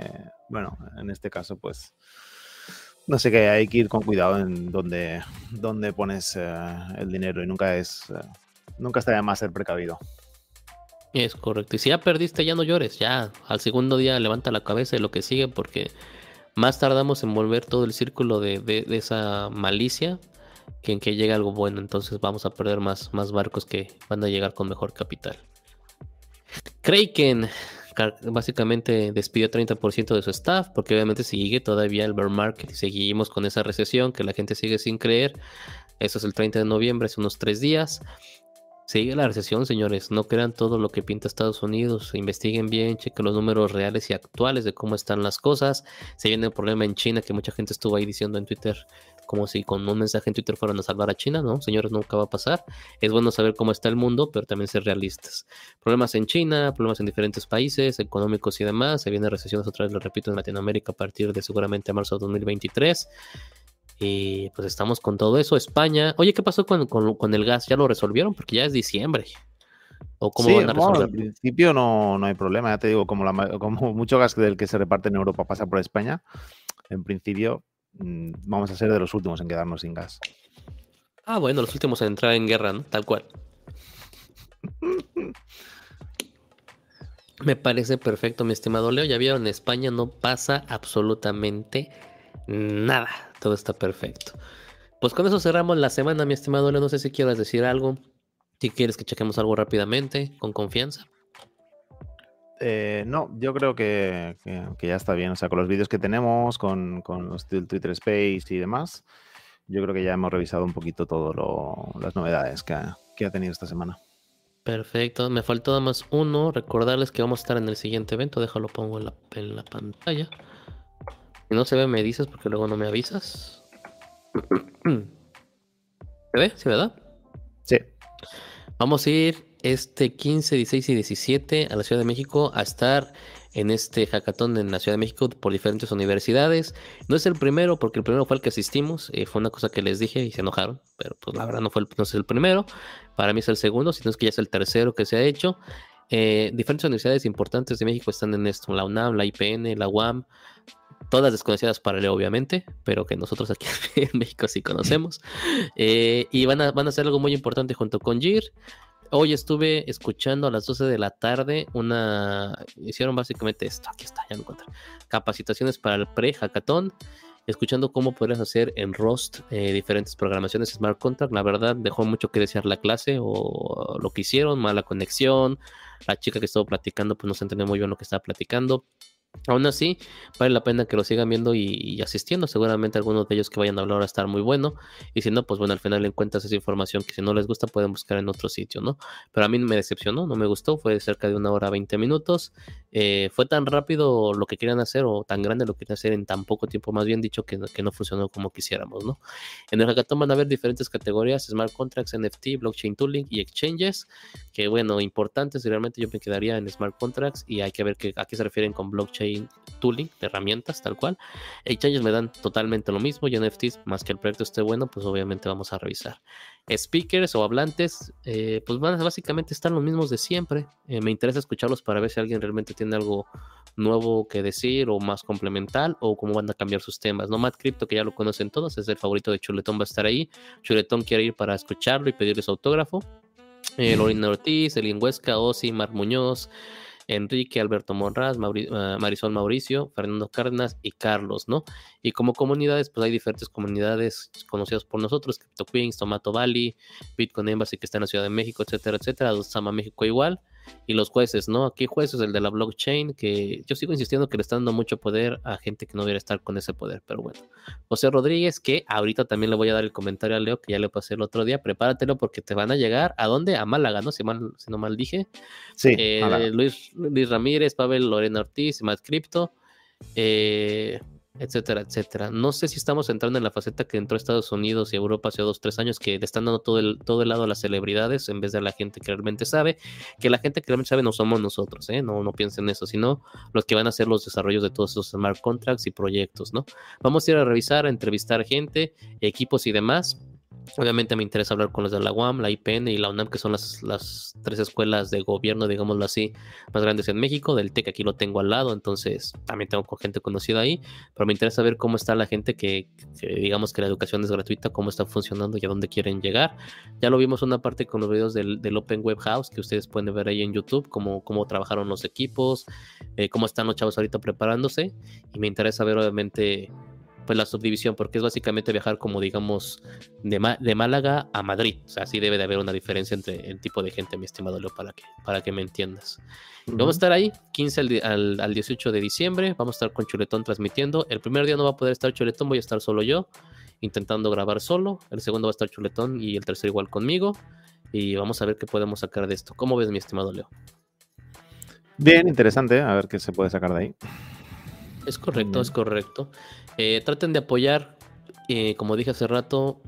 bueno, en este caso, pues no sé qué, hay que ir con cuidado en dónde, dónde pones eh, el dinero y nunca es, eh, nunca está de más ser precavido. Es correcto. Y si ya perdiste, ya no llores. Ya al segundo día levanta la cabeza y lo que sigue, porque más tardamos en volver todo el círculo de, de, esa malicia que en que llegue algo bueno. Entonces vamos a perder más, más barcos que van a llegar con mejor capital. Kraken básicamente despidió 30% de su staff, porque obviamente sigue todavía el bear market y seguimos con esa recesión que la gente sigue sin creer. Eso es el 30 de noviembre, hace unos tres días. Sigue la recesión, señores. No crean todo lo que pinta Estados Unidos. Investiguen bien, chequen los números reales y actuales de cómo están las cosas. Se viene el problema en China, que mucha gente estuvo ahí diciendo en Twitter como si con un mensaje en Twitter fueran a salvar a China, ¿no? Señores, nunca va a pasar. Es bueno saber cómo está el mundo, pero también ser realistas. Problemas en China, problemas en diferentes países, económicos y demás. Se viene recesiones otra vez, lo repito, en Latinoamérica a partir de seguramente marzo de 2023. Y pues estamos con todo eso. España, oye, ¿qué pasó con, con, el gas? ¿Ya lo resolvieron? Porque ya es diciembre. ¿O cómo van a resolver? al principio no, no hay problema, ya te digo, como, la, como mucho gas del que se reparte en Europa pasa por España, en principio vamos a ser de los últimos en quedarnos sin gas. Ah, bueno, los últimos en entrar en guerra, ¿no? Tal cual. Me parece perfecto, mi estimado Leo. Ya vieron, en España no pasa absolutamente nada. Todo está perfecto. Pues con eso cerramos la semana, mi estimado Leo. No sé si quieras decir algo. Si quieres que chequemos algo rápidamente, con confianza. Eh, no, yo creo que, ya está bien. O sea, con los vídeos que tenemos, con, los Twitter Space y demás, yo creo que ya hemos revisado un poquito todas las novedades que ha, tenido esta semana. Perfecto, me faltó nada más uno. Recordarles que vamos a estar en el siguiente evento. Déjalo pongo en la, en la pantalla. Si no se ve, me dices porque luego no me avisas. ¿Se ve? ¿Sí, verdad? Sí. Vamos a ir este 15, 16 y 17 a la Ciudad de México a estar en este hackathon en la Ciudad de México por diferentes universidades. No es el primero, porque el primero fue el que asistimos. Eh, fue una cosa que les dije y se enojaron, pero pues la verdad no fue no es el primero. Para mí es el segundo, sino es que ya es el tercero que se ha hecho. Eh, diferentes universidades importantes de México están en esto: la UNAM, la IPN, la UAM, todas desconocidas para Leo, obviamente, pero que nosotros aquí en México sí conocemos. Eh, y van a, van a hacer algo muy importante junto con GIR. Hoy estuve escuchando a las 12 de la tarde una. Hicieron básicamente esto. Aquí está, ya lo encontré. Capacitaciones para el pre-hackathon. Escuchando cómo podrías hacer en Rust eh, diferentes programaciones Smart Contract. La verdad, dejó mucho que desear la clase o lo que hicieron, mala conexión. La chica que estuvo platicando, pues no se entendió muy bien lo que estaba platicando. Aún así, vale la pena que lo sigan viendo y, asistiendo. Seguramente algunos de ellos que vayan a hablar a estar muy bueno. Y si no, pues bueno, al final encuentras esa información que si no les gusta pueden buscar en otro sitio, ¿no? Pero a mí me decepcionó, no me gustó. Fue cerca de una hora 20 minutos. Eh, fue tan rápido lo que querían hacer o tan grande lo que querían hacer en tan poco tiempo, más bien dicho, que, que no funcionó como quisiéramos, ¿no? En el hackathon van a haber diferentes categorías, smart contracts, NFT, blockchain tooling y exchanges, que bueno, importantes, realmente yo me quedaría en smart contracts y hay que ver que, a qué se refieren con blockchain blockchain tooling, de herramientas, tal cual. Exchanges me dan totalmente lo mismo y NFTs, más que el proyecto esté bueno, pues obviamente vamos a revisar. Speakers o hablantes, eh, pues van, básicamente están los mismos de siempre. Eh, me interesa escucharlos para ver si alguien realmente tiene algo nuevo que decir o más complemental o cómo van a cambiar sus temas. No Matt Crypto, que ya lo conocen todos, es el favorito de Chuletón, va a estar ahí. Chuletón quiere ir para escucharlo y pedirle su autógrafo. Eh, Lorena Ortiz, Elin Huesca, Osi, Mar Muñoz, Enrique, Alberto Monraz, ah, Marisol Mauricio, Fernando Cárdenas y Carlos, ¿no? Y como comunidades, pues hay diferentes comunidades conocidas por nosotros, Crypto Queens, Tomato Valley, Bitcoin Embassy que está en la Ciudad de México, etcétera, etcétera, Sama México igual y los jueces, ¿no? Aquí jueces, el de la blockchain, que yo sigo insistiendo que le está dando mucho poder a gente que no debería estar con ese poder, pero bueno. José Rodríguez, que ahorita también le voy a dar el comentario a Leo, que ya le pasé el otro día, prepáratelo porque te van a llegar, ¿a dónde? A Málaga, ¿no? Si, mal, si no mal dije. Sí. Eh, Luis, Luis Ramírez, Pavel Lorena Ortiz, Matt Crypto. Eh, etcétera, etcétera. No sé si estamos entrando en la faceta que entró Estados Unidos y Europa hace dos, tres años, que le están dando todo el, todo el lado a las celebridades en vez de a la gente que realmente sabe, que la gente que realmente sabe no somos nosotros, ¿eh? no, no piensen en eso, sino los que van a hacer los desarrollos de todos esos smart contracts y proyectos, ¿no? Vamos a ir a revisar, a entrevistar gente, equipos y demás Obviamente me interesa hablar con los de la UAM, la IPN y la UNAM, que son las, las tres escuelas de gobierno, digámoslo así, más grandes en México. Del TEC aquí lo tengo al lado, entonces también tengo gente conocida ahí. Pero me interesa ver cómo está la gente que, digamos que la educación es gratuita, cómo está funcionando y a dónde quieren llegar. Ya lo vimos una parte con los videos del, Open Web House, que ustedes pueden ver ahí en YouTube, cómo, cómo trabajaron los equipos, eh, cómo están los chavos ahorita preparándose. Y me interesa ver, obviamente, pues la subdivisión, porque es básicamente viajar como digamos de, de Málaga a Madrid. O sea, sí debe de haber una diferencia entre el tipo de gente, mi estimado Leo, para que, para que me entiendas. Vamos a estar ahí, 15 al, al, 18 de diciembre, vamos a estar con Chuletón transmitiendo. El primer día no va a poder estar Chuletón, voy a estar solo yo, intentando grabar solo. El segundo va a estar Chuletón y el tercero igual conmigo. Y vamos a ver qué podemos sacar de esto. ¿Cómo ves, mi estimado Leo? Bien, interesante, a ver qué se puede sacar de ahí. Es correcto, es correcto. Eh, traten de apoyar, eh, como dije hace rato,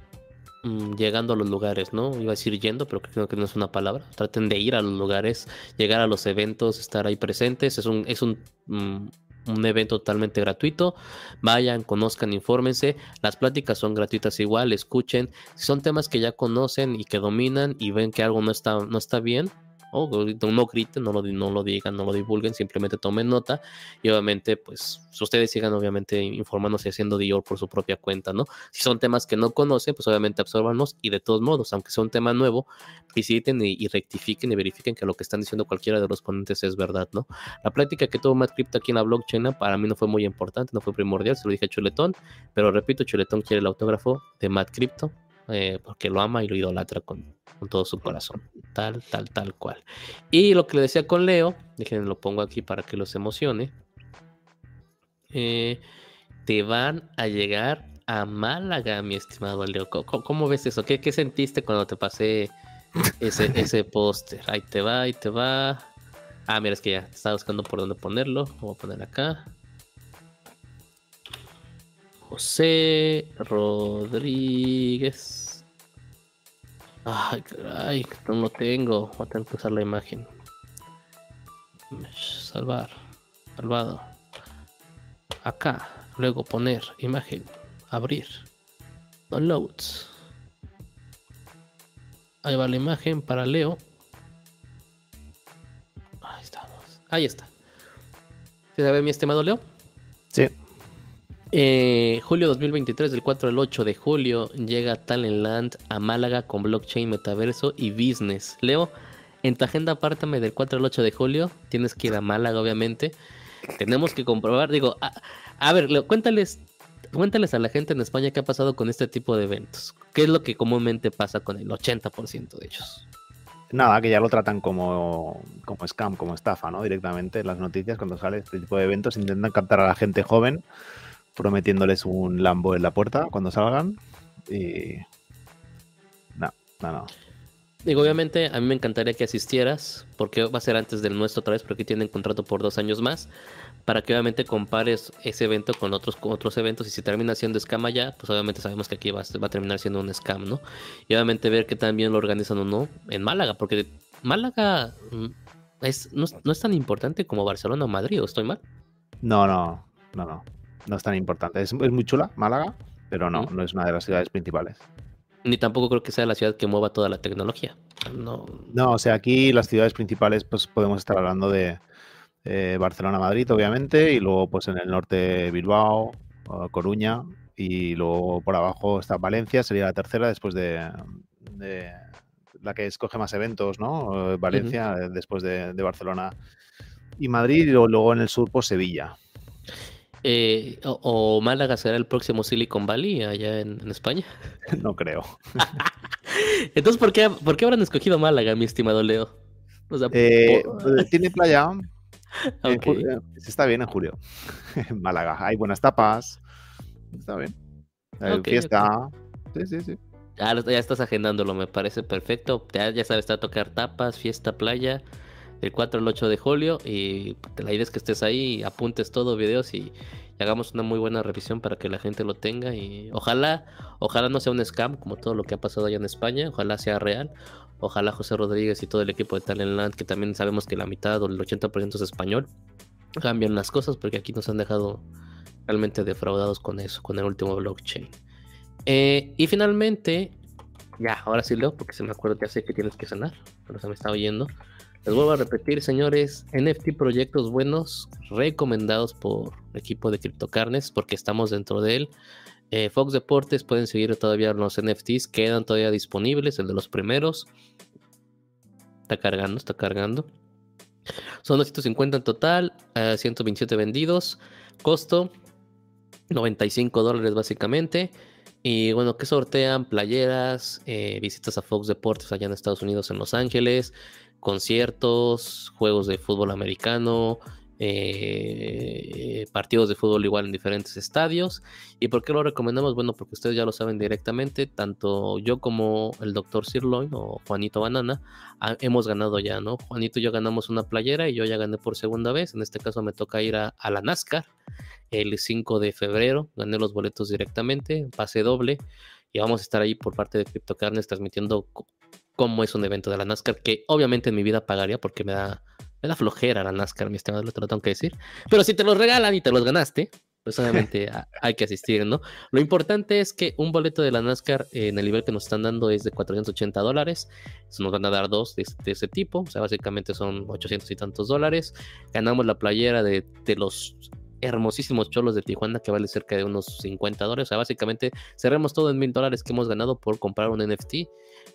mm, llegando a los lugares, ¿no? Iba a decir yendo, pero creo que no es una palabra. Traten de ir a los lugares, llegar a los eventos, estar ahí presentes. Es un, es un, mm, un evento totalmente gratuito. Vayan, conozcan, infórmense. Las pláticas son gratuitas igual, escuchen. Si son temas que ya conocen y que dominan y ven que algo no está, no está bien, o no griten, no lo, no lo digan, no lo divulguen, simplemente tomen nota y obviamente pues ustedes sigan obviamente informándose y haciendo Dior por su propia cuenta, ¿no? Si son temas que no conocen, pues obviamente absorbanos y de todos modos, aunque sea un tema nuevo, visiten y, rectifiquen y verifiquen que lo que están diciendo cualquiera de los ponentes es verdad, ¿no? La práctica que tuvo Matt Crypto aquí en la blockchain para mí no fue muy importante, no fue primordial, se lo dije a Chuletón, pero repito, Chuletón quiere el autógrafo de Matt Crypto eh, porque lo ama y lo idolatra con, todo su corazón. Tal, tal, tal cual. Y lo que le decía con Leo, déjenme lo pongo aquí para que los emocione. Eh, te van a llegar a Málaga, mi estimado Leo. ¿Cómo, ves eso? ¿Qué, ¿Qué, sentiste cuando te pasé ese, ese póster? Ahí te va, ahí te va. Ah, mira, es que ya estaba buscando por dónde ponerlo. Voy a poner acá. José Rodríguez. Ay, caray, no lo tengo. Voy a tener que usar la imagen. Salvar. Salvado. Acá. Luego poner imagen. Abrir. Downloads. Ahí va la imagen para Leo. Ahí estamos. Ahí está. ¿Se sabe mi estimado Leo? Sí. Eh, julio 2023, del 4 al 8 de julio, llega Talentland a Málaga con blockchain, metaverso y business. Leo, en tu agenda apártame del 4 al 8 de julio. Tienes que ir a Málaga, obviamente. Tenemos que comprobar. Digo, a, ver, Leo, cuéntales, cuéntales a la gente en España qué ha pasado con este tipo de eventos. ¿Qué es lo que comúnmente pasa con el 80% de ellos? Nada, que ya lo tratan como, como scam, como estafa, ¿no? Directamente en las noticias cuando sale este tipo de eventos intentan captar a la gente joven prometiéndoles un Lambo en la puerta cuando salgan. Y. No, no, no. Digo, obviamente a mí me encantaría que asistieras, porque va a ser antes del nuestro otra vez, porque tienen contrato por dos años más, para que obviamente compares ese evento con otros, otros eventos y si termina siendo escama ya, pues obviamente sabemos que aquí va, va a terminar siendo un scam, ¿no? Y obviamente ver que también lo organizan o no en Málaga, porque Málaga mm, es, no, no es tan importante como Barcelona o Madrid, ¿o estoy mal? No, no, no, no. No es tan importante. Es, es muy chula, Málaga, pero no, ¿Mm? no es una de las ciudades principales. Ni tampoco creo que sea la ciudad que mueva toda la tecnología. No. No, o sea, aquí las ciudades principales, pues podemos estar hablando de eh, Barcelona, Madrid, obviamente, y luego, pues en el norte, Bilbao, Coruña, y luego por abajo está Valencia, sería la tercera después de, de la que escoge más eventos, ¿no? Valencia, después de, de Barcelona y Madrid, y luego, luego en el sur, pues Sevilla. Eh, o, o Málaga será el próximo Silicon Valley allá en, en España. no creo. Entonces, ¿por qué, ¿por qué habrán escogido Málaga, mi estimado Leo? O sea, Eh, por- tiene playa. en eh, está bien en julio. En Málaga. Hay buenas tapas. Está bien. Hay fiesta. Sí, sí, sí. Ya, estás agendándolo, me parece perfecto. Ya, ya sabes, va a tocar tapas, fiesta, playa, del 4 al 8 de julio. Y la idea es que estés ahí, apuntes todo, videos y, hagamos una muy buena revisión para que la gente lo tenga. Y ojalá, ojalá no sea un scam como todo lo que ha pasado allá en España. Ojalá sea real. Ojalá José Rodríguez y todo el equipo de Talentland, que también sabemos que la mitad o el 80% es español, cambian las cosas porque aquí nos han dejado realmente defraudados con eso, con el último blockchain. Eh, y finalmente, ya, ahora sí leo, porque se me acuerdo, ya sé que tienes que cenar, pero se me está oyendo. Les vuelvo a repetir, señores, NFT proyectos buenos, recomendados por el equipo de CryptoCarnes, porque estamos dentro de él. Eh, Fox Deportes pueden seguir todavía los NFTs, quedan todavía disponibles, el de los primeros. Está cargando, está cargando. Son 250 en total, eh, 127 vendidos. Costo 95 dólares básicamente. Y bueno, que sortean playeras, eh, visitas a Fox Deportes allá en Estados Unidos, en Los Ángeles, conciertos, juegos de fútbol americano, eh, partidos de fútbol igual en diferentes estadios. ¿Y por qué lo recomendamos? Bueno, porque ustedes ya lo saben directamente, tanto yo como el doctor Sirloin o Juanito Banana ah, hemos ganado ya, ¿no? Juanito y yo ganamos una playera y yo ya gané por segunda vez. En este caso me toca ir a, la NASCAR el 5 de febrero. Gané los boletos directamente, pase doble. Y vamos a estar ahí por parte de CryptoCarnes transmitiendo cómo es un evento de la NASCAR, que obviamente en mi vida pagaría porque me da, me da flojera la NASCAR, mi estimado, lo tengo que decir. Pero si te los regalan y te los ganaste, pues obviamente hay que asistir, ¿no? Lo importante es que un boleto de la NASCAR eh, en el nivel que nos están dando es de 480 dólares. Nos van a dar dos de, de ese tipo, o sea, básicamente son 800 y tantos dólares. Ganamos la playera de, de los hermosísimos cholos de Tijuana que vale cerca de unos 50 dólares. O sea, básicamente cerremos todo en mil dólares que hemos ganado por comprar un NFT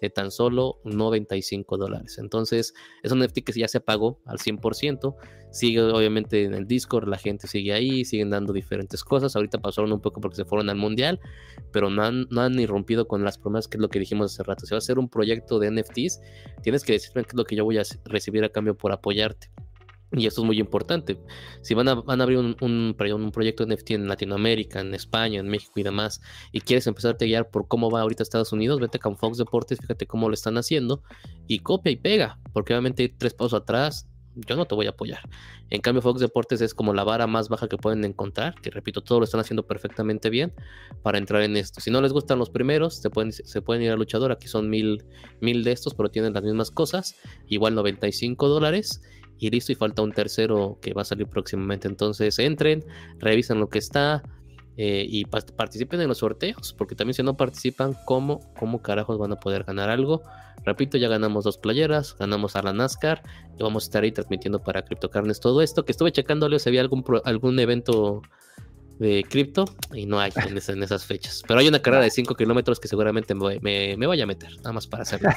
de tan solo 95 dólares. Entonces, es un NFT que ya se pagó al 100%. Sigue obviamente en el Discord, la gente sigue ahí, siguen dando diferentes cosas. Ahorita pasaron un poco porque se fueron al Mundial, pero no han, no han irrumpido con las promesas, que es lo que dijimos hace rato. Si va a ser un proyecto de NFTs, tienes que decirme qué es lo que yo voy a recibir a cambio por apoyarte. Y esto es muy importante. Si van a, van a abrir un, un, un, proyecto NFT en Latinoamérica, en España, en México y demás, y quieres empezarte a guiar por cómo va ahorita Estados Unidos, vete con Fox Deportes, fíjate cómo lo están haciendo, y copia y pega, porque obviamente tres pasos atrás, yo no te voy a apoyar. En cambio, Fox Deportes es como la vara más baja que pueden encontrar, que repito, todo lo están haciendo perfectamente bien para entrar en esto. Si no les gustan los primeros, se pueden, se pueden ir al luchador, aquí son mil, mil de estos, pero tienen las mismas cosas, igual 95 dólares y listo y falta un tercero que va a salir próximamente. Entonces entren revisen lo que está eh, y pa participen en los sorteos porque también si no participan cómo cómo carajos van a poder ganar algo repito ya ganamos dos playeras ganamos a la NASCAR y vamos a estar ahí transmitiendo para CryptoCarnes todo esto que estuve checándole si había algún algún evento de cripto y no hay en, esa, en, esas fechas. Pero hay una carrera de 5 kilómetros que seguramente me, me, me, vaya a meter, nada más para hacerlo.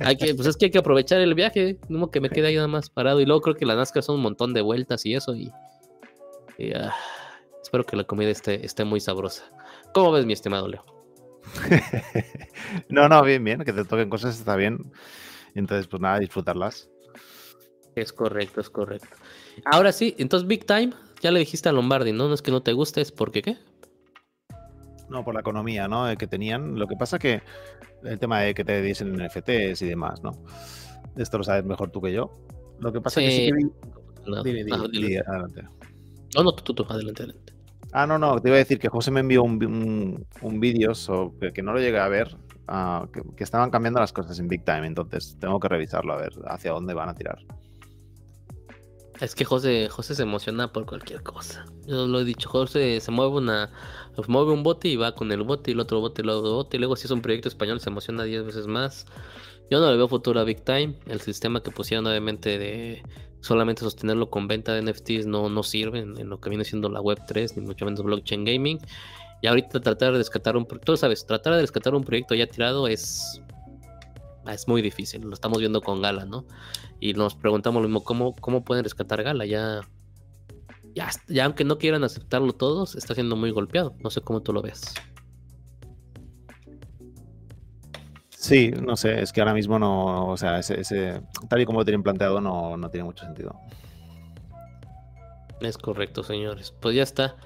hay que, pues es que hay que aprovechar el viaje, no que me quede ahí nada más parado. Y luego creo que la NASCAR son un montón de vueltas y eso. Y, y uh, espero que la comida esté, esté muy sabrosa. ¿Cómo ves, mi estimado Leo? no, no, bien, bien, que te toquen cosas está bien. Entonces, pues nada, disfrutarlas. Es correcto, es correcto. Ahora sí, entonces Big Time, ya le dijiste a Lombardi, ¿no? No es que no te guste, es porque qué. No, por la economía, ¿no? que tenían. Lo que pasa que el tema de que te diesen NFTs y demás, ¿no? Esto lo sabes mejor tú que yo. Lo que pasa sí. que sí que vi... No, dime, adelante. No, no, tú, tú, adelante, adelante. Ah, no, no, te iba a decir que José me envió un, un, un vídeo que, que, no lo llegué a ver, uh, que, que, estaban cambiando las cosas en Big Time, entonces tengo que revisarlo a ver hacia dónde van a tirar. Es que José, José se emociona por cualquier cosa. Yo lo he dicho, José se mueve una, mueve un bote y va con el bote y el otro bote y el otro bote. Y luego si es un proyecto español se emociona 10 veces más. Yo no le veo futuro a Big Time. El sistema que pusieron obviamente de solamente sostenerlo con venta de NFTs no, no sirve en, lo que viene siendo la Web 3, ni mucho menos blockchain gaming. Y ahorita tratar de rescatar un proyecto, sabes, tratar de rescatar un proyecto ya tirado es, es muy difícil. Lo estamos viendo con Gala, ¿no? Y nos preguntamos lo mismo, ¿cómo, cómo pueden rescatar Gala? Ya, ya, ya aunque no quieran aceptarlo todos, está siendo muy golpeado. No sé cómo tú lo ves. Sí, no sé, es que ahora mismo no, o sea, ese, tal y como lo tienen planteado no, no tiene mucho sentido. Es correcto, señores. Pues ya está.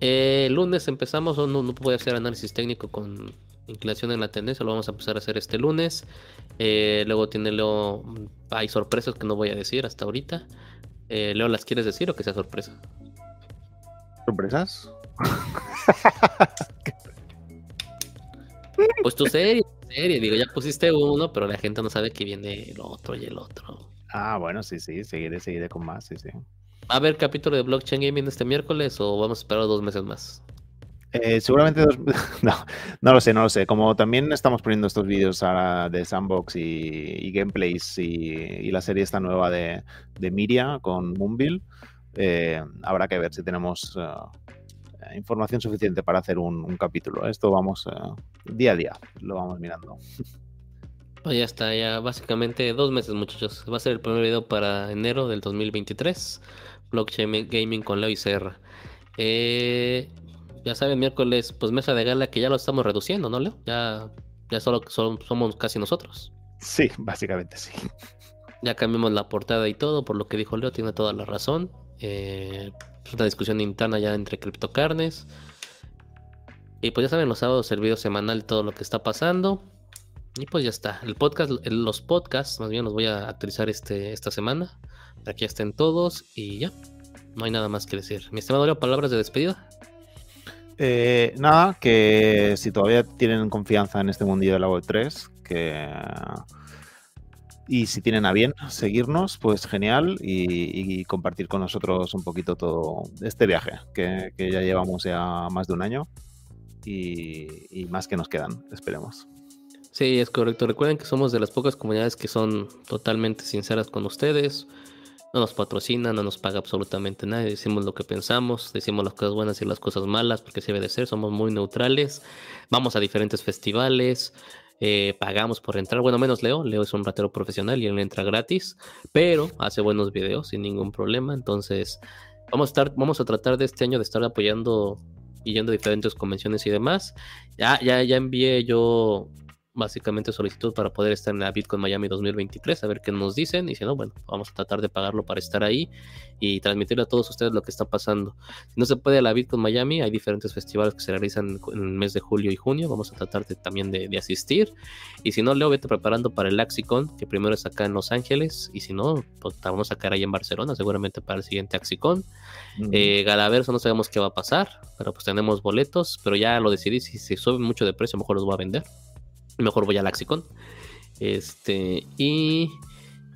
Eh, lunes empezamos, o no, no puede hacer análisis técnico con inclinación en la tendencia, lo vamos a empezar a hacer este lunes. Eh, luego tiene Leo, hay sorpresas que no voy a decir hasta ahorita. Eh, Leo, ¿las quieres decir o que sea sorpresa? ¿Sorpresas? pues tu serie, serie, digo, ya pusiste uno, pero la gente no sabe que viene el otro y el otro. Ah, bueno, sí, sí, seguiré, seguiré con más, sí, sí. ¿Va a haber capítulo de Blockchain Gaming este miércoles o vamos a esperar dos meses más? Eh, seguramente dos... no, no lo sé, no lo sé. Como también estamos poniendo estos vídeos de Sandbox y, gameplays y, la serie esta nueva de, de Miria con Moonville, eh, habrá que ver si tenemos eh, información suficiente para hacer un, capítulo. Esto vamos día a día, lo vamos mirando. Pues ya está, ya básicamente dos meses muchachos. Va a ser el primer video para enero del 2023. Blockchain Gaming con Leo y Serra. Eh, ya saben, miércoles, pues mesa de gala que ya lo estamos reduciendo, ¿no, Leo? Ya, ya solo, somos casi nosotros. Sí, básicamente sí. Ya cambiamos la portada y todo, por lo que dijo Leo, tiene toda la razón. Eh, es una discusión interna ya entre criptocarnes. Y pues ya saben, los sábados el video semanal, todo lo que está pasando. Y pues ya está. El podcast, los podcasts, más bien los voy a actualizar este, esta semana. Que estén todos y ya. No hay nada más que decir. Mi estimado Leo, palabras de despedida. Eh, nada, que si todavía tienen confianza en este mundillo de la web 3, que y si tienen a bien seguirnos, pues genial y, compartir con nosotros un poquito todo este viaje que, ya llevamos ya más de un año y, y, más que nos quedan, esperemos. Sí, es correcto. Recuerden que somos de las pocas comunidades que son totalmente sinceras con ustedes no nos patrocina, no nos paga absolutamente nada, decimos lo que pensamos, decimos las cosas buenas y las cosas malas, porque se debe de ser, somos muy neutrales, vamos a diferentes festivales, eh, pagamos por entrar, bueno, menos Leo, Leo es un ratero profesional y él entra gratis, pero hace buenos videos sin ningún problema, entonces vamos a estar, vamos a tratar de este año de estar apoyando y yendo a diferentes convenciones y demás. Ya, ya, ya envié yo básicamente solicitud para poder estar en la Bitcoin Miami 2023, a ver qué nos dicen, y si no, bueno, vamos a tratar de pagarlo para estar ahí y transmitirle a todos ustedes lo que está pasando. Si no se puede a la Bitcoin Miami, hay diferentes festivales que se realizan en el mes de julio y junio, vamos a tratar de, también de, asistir, y si no, Leo, vete preparando para el Axicon, que primero es acá en Los Ángeles, y si no, pues vamos a sacar ahí en Barcelona, seguramente para el siguiente Axicon. Eh, Galaverso no sabemos qué va a pasar, pero pues tenemos boletos, pero ya lo decidí, si se sube mucho de precio, mejor los voy a vender mejor voy a Laxicon. Este, y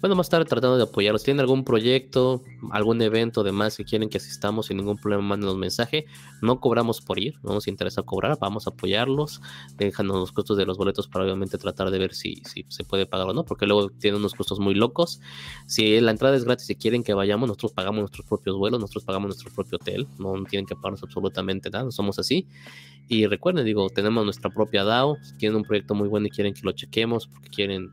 bueno, a estar tratando de apoyarlos. ¿Tienen algún proyecto, algún evento demás que quieren que asistamos sin ningún problema? Mándenos mensaje. No cobramos por ir, no nos interesa cobrar, vamos a apoyarlos. Déjanos los costos de los boletos para obviamente tratar de ver si, si se puede pagar o no, porque luego tienen unos costos muy locos. Si la entrada es gratis y quieren que vayamos, nosotros pagamos nuestros propios vuelos, nosotros pagamos nuestro propio hotel, no tienen que pagarnos absolutamente nada, somos así. Y recuerden, digo, tenemos nuestra propia DAO. Tienen un proyecto muy bueno y quieren que lo chequemos, porque quieren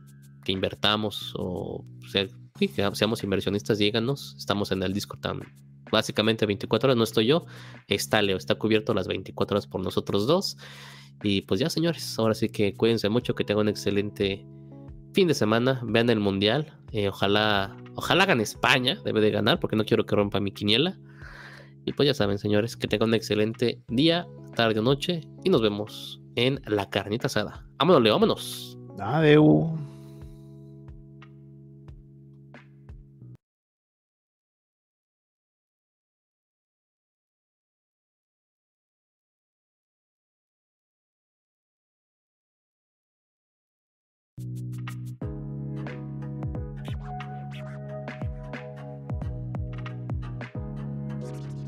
que invertamos o sea, que seamos inversionistas, díganos. Estamos en el Discord tan básicamente 24 horas. No estoy yo, está Leo, está cubierto las 24 horas por nosotros dos. Y pues ya, señores, ahora sí que cuídense mucho, que tengan un excelente fin de semana. Vean el mundial. Eh, ojalá, ojalá hagan España, debe de ganar, porque no quiero que rompa mi quiniela. Y pues ya saben, señores, que tengan un excelente día, tarde o noche. Y nos vemos en la carnita asada. Vámonos, Leo, vámonos. Adeu.